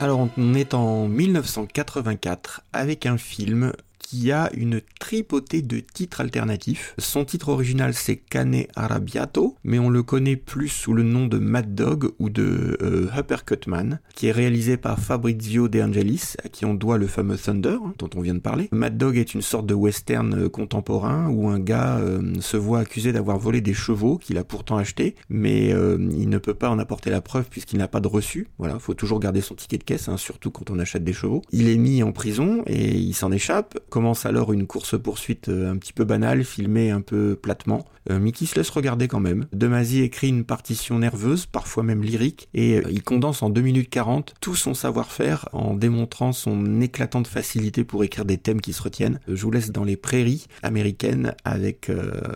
Alors on est en 1984 avec un film qui a une tripotée de titres alternatifs. Son titre original c'est Cane Arabiato, mais on le connaît plus sous le nom de Mad Dog ou de euh, Uppercutman, qui est réalisé par Fabrizio De Angelis, à qui on doit le fameux Thunder, hein, dont on vient de parler. Mad Dog est une sorte de western euh, contemporain où un gars euh, se voit accusé d'avoir volé des chevaux qu'il a pourtant achetés, mais il ne peut pas en apporter la preuve puisqu'il n'a pas de reçu. Voilà, faut toujours garder son ticket de caisse, hein, surtout quand on achète des chevaux. Il est mis en prison et il s'en échappe commence alors une course-poursuite euh, un petit peu banale, filmée un peu platement, euh, mais qui se laisse regarder quand même. Demazy écrit une partition nerveuse, parfois même lyrique, et euh, il condense en 2 minutes 40 tout son savoir-faire en démontrant son éclatante facilité pour écrire des thèmes qui se retiennent. Je vous laisse dans les prairies américaines avec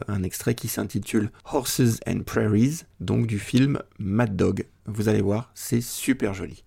un extrait qui s'intitule Horses and Prairies, donc du film Mad Dog. Vous allez voir, c'est super joli.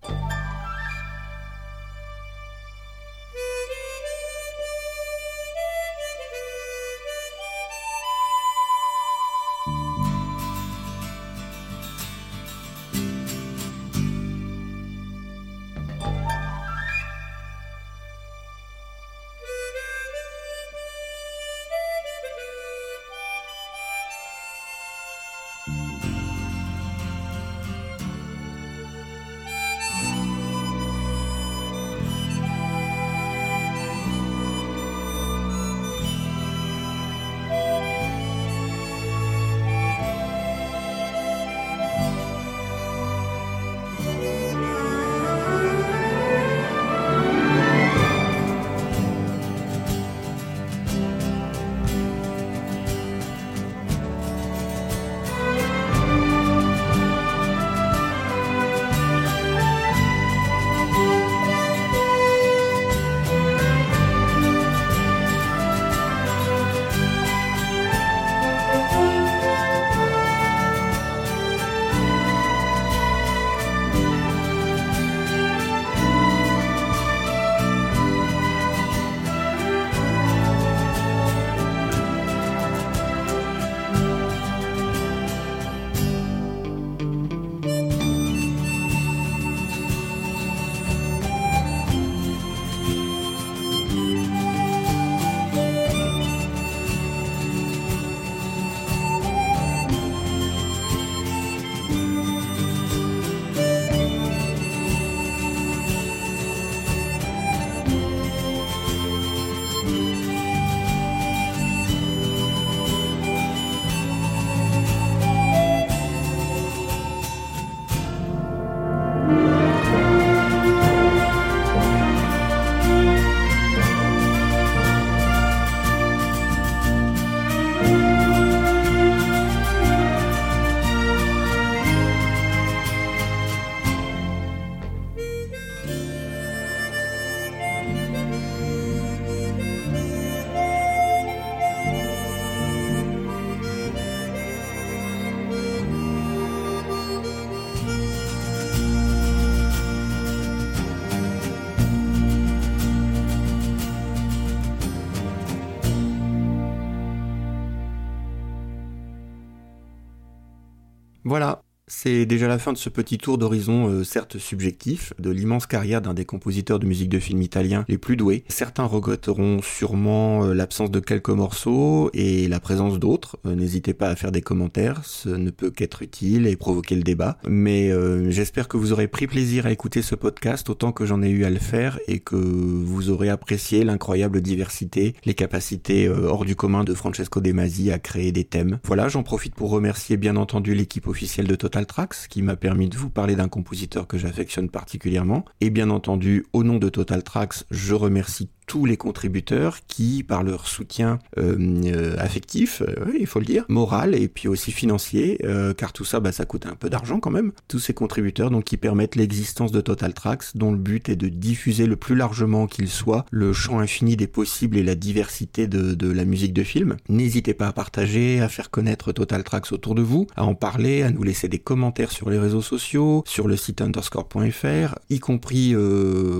Voilà, c'est déjà la fin de ce petit tour d'horizon, euh, certes subjectif, de l'immense carrière d'un des compositeurs de musique de film italien les plus doués. Certains regretteront sûrement euh, l'absence de quelques morceaux et la présence d'autres. Euh, n'hésitez pas à faire des commentaires, ce ne peut qu'être utile et provoquer le débat. Mais j'espère que vous aurez pris plaisir à écouter ce podcast autant que j'en ai eu à le faire et que vous aurez apprécié l'incroyable diversité, les capacités hors du commun de Francesco De Masi à créer des thèmes. Voilà, j'en profite pour remercier bien entendu l'équipe officielle de Total Qui m'a permis de vous parler d'un compositeur que j'affectionne particulièrement. Et bien entendu, au nom de Total Tracks, je remercie tous les contributeurs qui, par leur soutien euh, euh, affectif, euh, il faut le dire, moral et puis aussi financier, car tout ça, bah, ça coûte un peu d'argent quand même, tous ces contributeurs donc qui permettent l'existence de Total Tracks, dont le but est de diffuser le plus largement qu'il soit le champ infini des possibles et la diversité de, de la musique de film. N'hésitez pas à partager, à faire connaître Total Tracks autour de vous, à en parler, à nous laisser des commentaires sur les réseaux sociaux, sur le site underscore.fr, y compris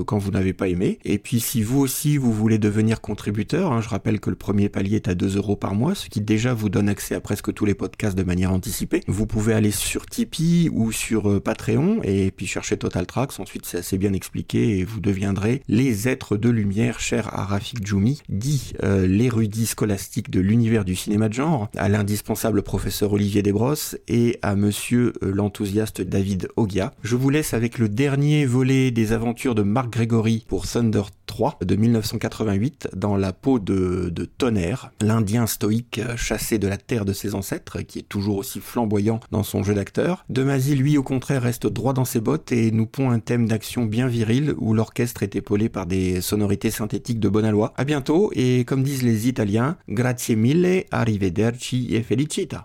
quand vous n'avez pas aimé. Et puis si vous aussi vous voulez devenir contributeur, hein, je rappelle que le premier palier est à 2 euros par mois, ce qui déjà vous donne accès à presque tous les podcasts de manière anticipée. Vous pouvez aller sur Tipeee ou sur euh, Patreon et puis chercher Total Tracks. Ensuite, c'est assez bien expliqué et vous deviendrez les êtres de lumière chers à Rafik Djoumi, dit euh, l'érudit scolastique de l'univers du cinéma de genre, à l'indispensable professeur Olivier Desbrosses et à monsieur euh, l'enthousiaste David Ogia. Je vous laisse avec le dernier volet des aventures de Marc Gregory pour Thunder 3 de 1988 dans la peau de, de Tonnerre, l'Indien stoïque chassé de la terre de ses ancêtres, qui est toujours aussi flamboyant dans son jeu d'acteur. Demasi, lui, au contraire, reste droit dans ses bottes et nous pond un thème d'action bien viril où l'orchestre est épaulé par des sonorités synthétiques de bonne aloi. À bientôt et comme disent les Italiens, grazie mille, arrivederci e felicita.